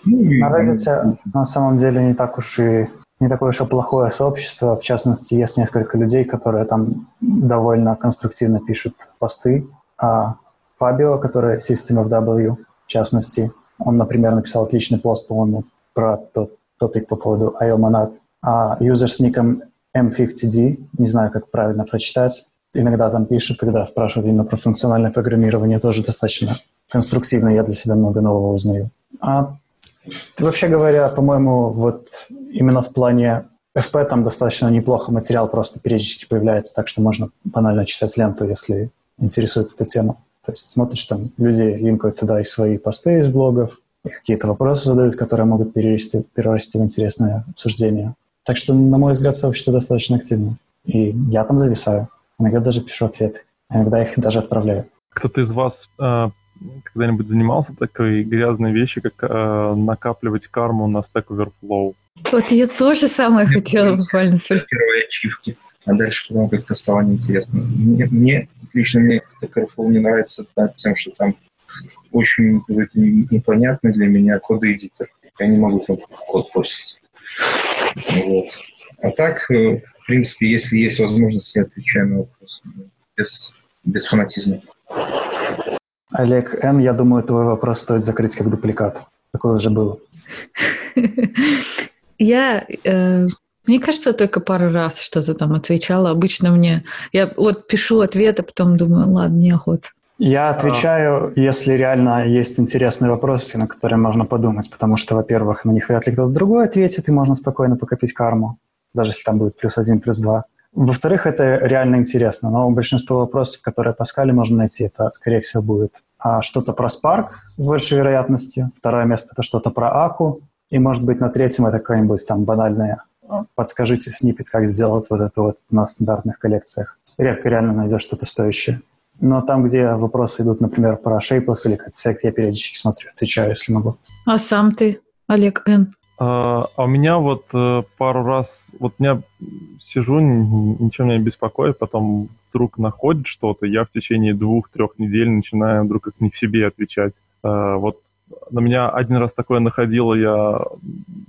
Ну, на Reddit на самом деле не так уж и не такое уж и плохое сообщество. В частности, есть несколько людей, которые там довольно конструктивно пишут посты. А Фабио, который System of W, в частности, он, например, написал отличный пост, по-моему, про тот топик по поводу IO Monad. А юзер с ником M50D, не знаю, как правильно прочитать, иногда там пишет, когда спрашивают именно про функциональное программирование, тоже достаточно конструктивно, я для себя много нового узнаю. А вообще говоря, по-моему, вот именно в плане FP там достаточно неплохо материал просто периодически появляется, так что можно банально читать ленту, если интересует эта тема. То есть смотришь, там люди линкают туда и свои посты из блогов, и какие-то вопросы задают, которые могут перерасти, перерасти в интересное обсуждение. Так что, на мой взгляд, сообщество достаточно активно. И я там зависаю. Иногда даже пишу ответы. Иногда их даже отправляю. Кто-то из вас э, когда-нибудь занимался такой грязной вещи, как э, накапливать карму на Stack Overflow? Вот я тоже самое хотела буквально спросить. Первые ачивки, а дальше потом как-то стало неинтересно. Мне, мне лично мне Stack Overflow не нравится да, тем, что там очень непонятный для меня код-эдитор. Я не могу там код постить. Вот. А так, э, в принципе, если есть возможность, я отвечаю на вопрос без, без фанатизма. Олег Н., я думаю, твой вопрос стоит закрыть как дупликат. Такой уже был. [laughs] Я, э, мне кажется, только пару раз что-то там отвечала. Обычно мне... Я вот пишу ответ, а потом думаю, ладно, неохота. Я отвечаю, если реально есть интересные вопросы, на которые можно подумать, потому что, во-первых, на них вряд ли кто-то другой ответит, и можно спокойно покопить карму, даже если там будет плюс один, плюс два. Во-вторых, это реально интересно, но большинство вопросов, которые Паскале можно найти, это, скорее всего, будет а, что-то про Spark с большей вероятностью, второе место — это что-то про Аку, и, может быть, на третьем это какое-нибудь там банальное «подскажите снипет, как сделать вот это вот на стандартных коллекциях». Редко реально найдешь что-то стоящее. Но там, где вопросы идут, например, про Shapeless или Concept, я периодически смотрю, отвечаю, если могу. А сам ты, Олег Н.? А, а у меня вот э, пару раз, вот я сижу, ничего меня не беспокоит, потом вдруг находит что-то, я в течение двух-трех недель начинаю вдруг как не в себе отвечать. А, вот на меня один раз такое находило, я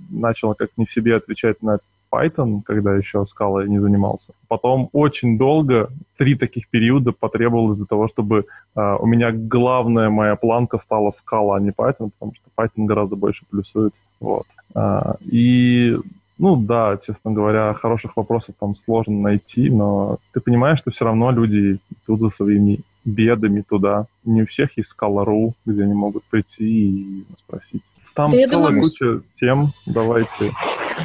начал как не в себе отвечать на Python, когда еще скалой не занимался. Потом очень долго, три таких периода потребовалось для того, чтобы э, у меня главная моя планка стала скала, а не Python, потому что Python гораздо больше плюсует. Вот. А, и, ну да, честно говоря, хороших вопросов там сложно найти, но ты понимаешь, что все равно люди идут за своими бедами туда. Не у всех есть Scala.ru, где они могут прийти и спросить. Там да целая думаю... куча тем, давайте.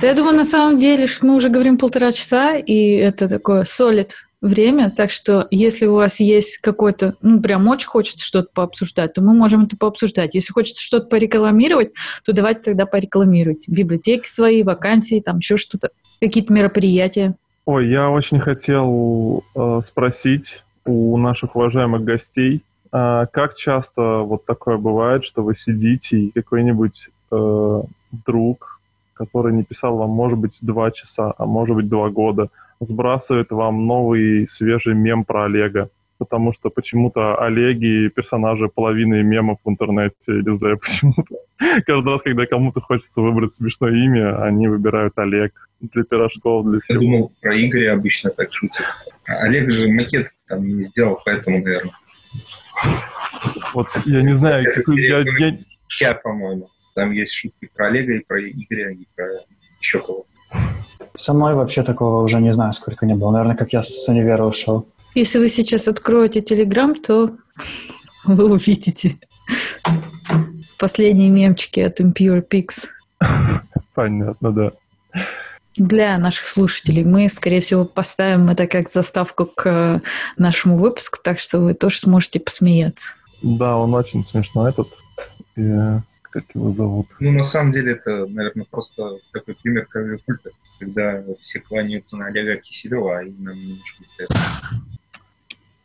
Да я думаю, на самом деле, мы уже говорим полтора часа, и это такое солид время, так что если у вас есть какой-то, ну, прям очень хочется что-то пообсуждать, то мы можем это пообсуждать. Если хочется что-то порекламировать, то давайте тогда порекламируйте. Библиотеки свои, вакансии, там еще что-то, какие-то мероприятия. Ой, я очень хотел э, спросить у наших уважаемых гостей, э, как часто вот такое бывает, что вы сидите и какой-нибудь э, друг, который не писал вам, может быть, два часа, а может быть, два года, сбрасывает вам новый свежий мем про Олега. Потому что почему-то Олеги персонажи половины мемов в интернете, не знаю почему-то. Каждый раз, когда кому-то хочется выбрать смешное имя, они выбирают Олег для пирожков, для всего. Я думал, про Игоря обычно так шутят. А Олег же макет там не сделал, поэтому, наверное. Вот я не знаю, какой, я, я... я, по-моему. там есть шутки про Олега и про Игоря, и про еще кого Со мной вообще такого уже не знаю, сколько не было. Наверное, как я с универа ушел. Если вы сейчас откроете Телеграм, то [laughs] вы увидите последние мемчики от Impure Pix. Понятно, да. Для наших слушателей мы, скорее всего, поставим это как заставку к нашему выпуску, так что вы тоже сможете посмеяться. Да, он очень смешной этот. И, как его зовут? Ну, на самом деле, это, наверное, просто такой пример культа, когда все кланяются на Олега Киселева, а именно немножко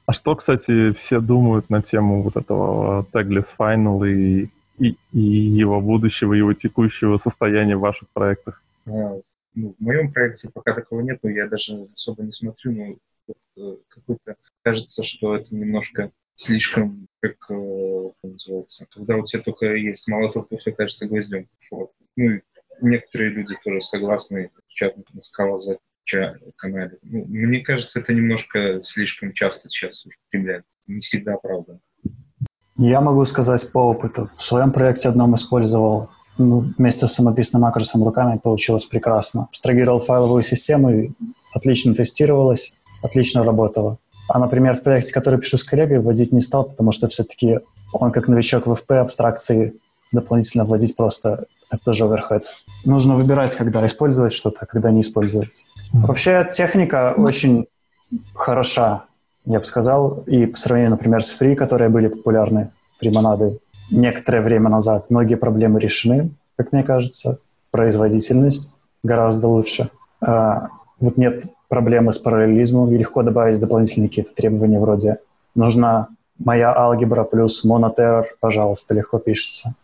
а что, кстати, все думают на тему вот этого Tagless Final и, и, и его будущего, его текущего состояния в ваших проектах? А, ну, в моем проекте пока такого нет, но я даже особо не смотрю, но вот, э, какой-то кажется, что это немножко слишком, как, э, как называется, когда у тебя только есть молоток, то все кажется гвоздем. Вот. Ну, некоторые люди тоже согласны, чат на скалозать канале. Ну, мне кажется, это немножко слишком часто сейчас употребляется. Не всегда, правда. Я могу сказать по опыту. В своем проекте одном использовал ну, вместе с самописным макросом руками получилось прекрасно. Абстрагировал файловую систему, и отлично тестировалось, отлично работало. А, например, в проекте, который пишу с коллегой, вводить не стал, потому что все-таки он как новичок в FP абстракции дополнительно вводить просто это тоже оверхед. Нужно выбирать, когда использовать что-то, а когда не использовать. Вообще техника очень хороша, я бы сказал, и по сравнению, например, с Free, которые были популярны при Монады некоторое время назад, многие проблемы решены, как мне кажется. Производительность гораздо лучше. А, вот нет проблемы с параллелизмом, и легко добавить дополнительные какие-то требования вроде нужна моя алгебра плюс монотеррор, пожалуйста, легко пишется.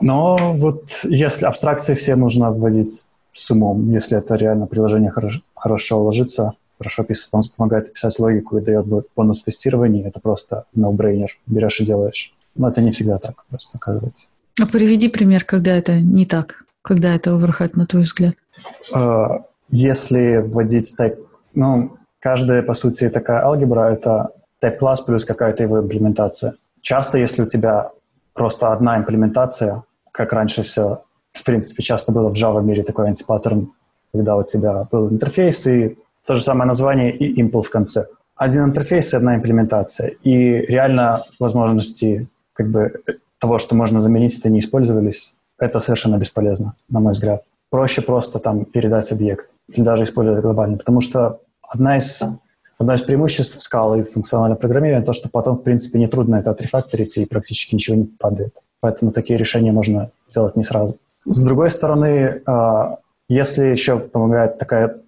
Но вот если абстракции все нужно вводить с умом, если это реально приложение хорошо, хорошо ложится, хорошо писать, он помогает писать логику и дает бонус тестирования, это просто no-brainer, берешь и делаешь. Но это не всегда так, просто оказывается. А приведи пример, когда это не так, когда это оверхед, на твой взгляд. А, если вводить type, ну, каждая, по сути, такая алгебра — это type класс плюс какая-то его имплементация. Часто, если у тебя просто одна имплементация, как раньше все, в принципе, часто было в Java мире такой антипаттерн, когда у тебя был интерфейс и то же самое название и импл в конце. Один интерфейс и одна имплементация. И реально возможности как бы того, что можно заменить, это не использовались. Это совершенно бесполезно, на мой взгляд. Проще просто там передать объект или даже использовать глобально. Потому что одна из Одно из преимуществ скалы и функционального программирования то, что потом, в принципе, нетрудно это отрефакторить и практически ничего не падает. Поэтому такие решения можно делать не сразу. С другой стороны, а, если еще помогает такая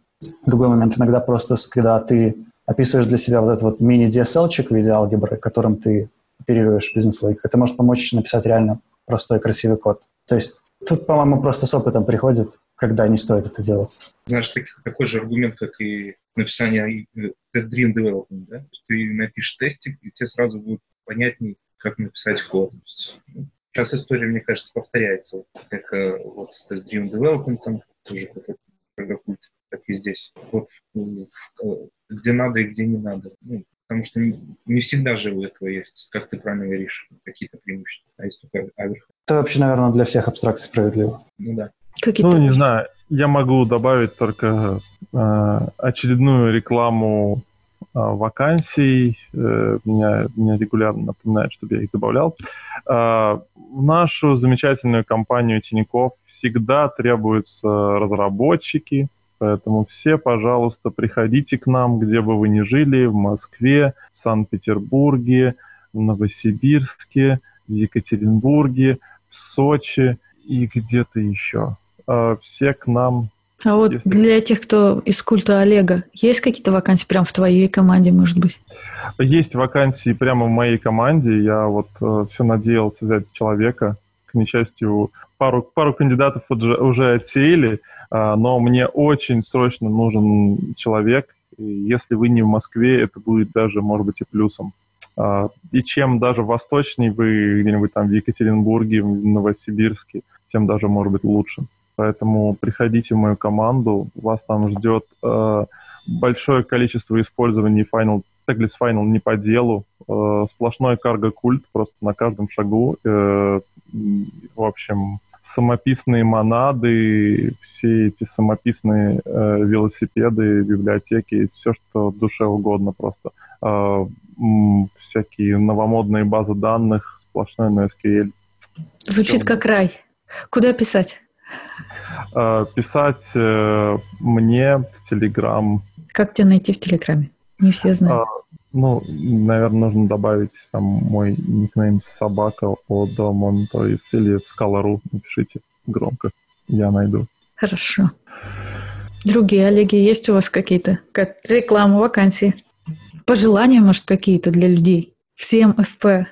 другой момент, иногда просто, когда ты описываешь для себя вот этот вот мини-DSL-чик в виде алгебры, которым ты оперируешь бизнес-логикой, это может помочь написать реально простой красивый код. То есть тут, по-моему, просто с опытом приходит, когда не стоит это делать. Знаешь, так, такой же аргумент, как и написание тест-driven development, да? Ты напишешь тестик, и тебе сразу будет понятней, как написать код. Ну, сейчас история, мне кажется, повторяется. Как э, вот с тест-driven development, тоже как и здесь. Вот э, где надо и где не надо. Ну, потому что не, всегда же у этого есть, как ты правильно говоришь, какие-то преимущества. А есть только аверх. Это вообще, наверное, для всех абстракций справедливо. Ну да. Ну, не знаю, я могу добавить только э, очередную рекламу э, вакансий. Э, меня, меня регулярно напоминают, чтобы я их добавлял. Э, в нашу замечательную компанию Тинькофф всегда требуются разработчики, поэтому все, пожалуйста, приходите к нам, где бы вы ни жили, в Москве, в Санкт-Петербурге, в Новосибирске, в Екатеринбурге, в Сочи и где-то еще. Э, все к нам. А вот если... для тех, кто из культа Олега, есть какие-то вакансии прямо в твоей команде, может быть? Есть вакансии прямо в моей команде. Я вот э, все надеялся взять человека. К несчастью, пару, пару кандидатов уже, уже отсеяли, э, но мне очень срочно нужен человек. И если вы не в Москве, это будет даже, может быть, и плюсом. Э, и чем даже восточнее вы где-нибудь там в Екатеринбурге, в Новосибирске, тем даже, может быть, лучше. Поэтому приходите в мою команду, вас там ждет э, большое количество использований Final, Tagless Final не по делу, э, сплошной карго-культ просто на каждом шагу. Э, в общем, самописные монады, все эти самописные э, велосипеды, библиотеки, все, что душе угодно просто. Э, всякие новомодные базы данных, сплошной NoSQL. Звучит как рай. Куда писать? Э, писать э, мне в Телеграм. Как тебя найти в Телеграме? Не все знают. А, ну, наверное, нужно добавить там мой никнейм собака от Monitoris или в Scala.ru напишите громко, я найду. Хорошо. Другие, Олеги, есть у вас какие-то как реклама, вакансии? Пожелания, может, какие-то для людей? Всем ФП.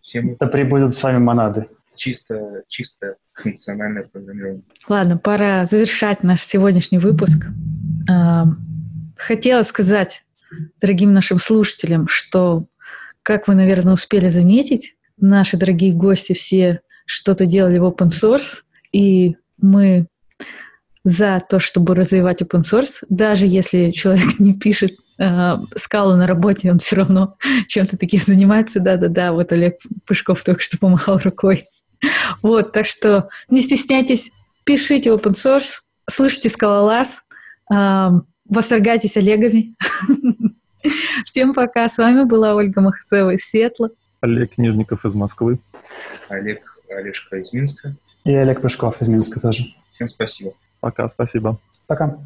Всем... Да прибудут с вами монады. Чисто, чисто функциональное программирование. Ладно, пора завершать наш сегодняшний выпуск. Хотела сказать дорогим нашим слушателям, что, как вы, наверное, успели заметить, наши дорогие гости все что-то делали в open source, и мы за то, чтобы развивать open source, даже если человек [laughs] не пишет э, скалы на работе, он все равно чем-то таким занимается. Да-да-да, вот Олег Пышков только что помахал рукой. Вот, так что не стесняйтесь, пишите open source, слышите скалолаз, восторгайтесь Олегами. Всем пока. С вами была Ольга Махасева из Светла. Олег Нижников из Москвы. Олег Олежка из Минска. И Олег Пышков из Минска тоже. Всем спасибо. Пока, спасибо. Пока.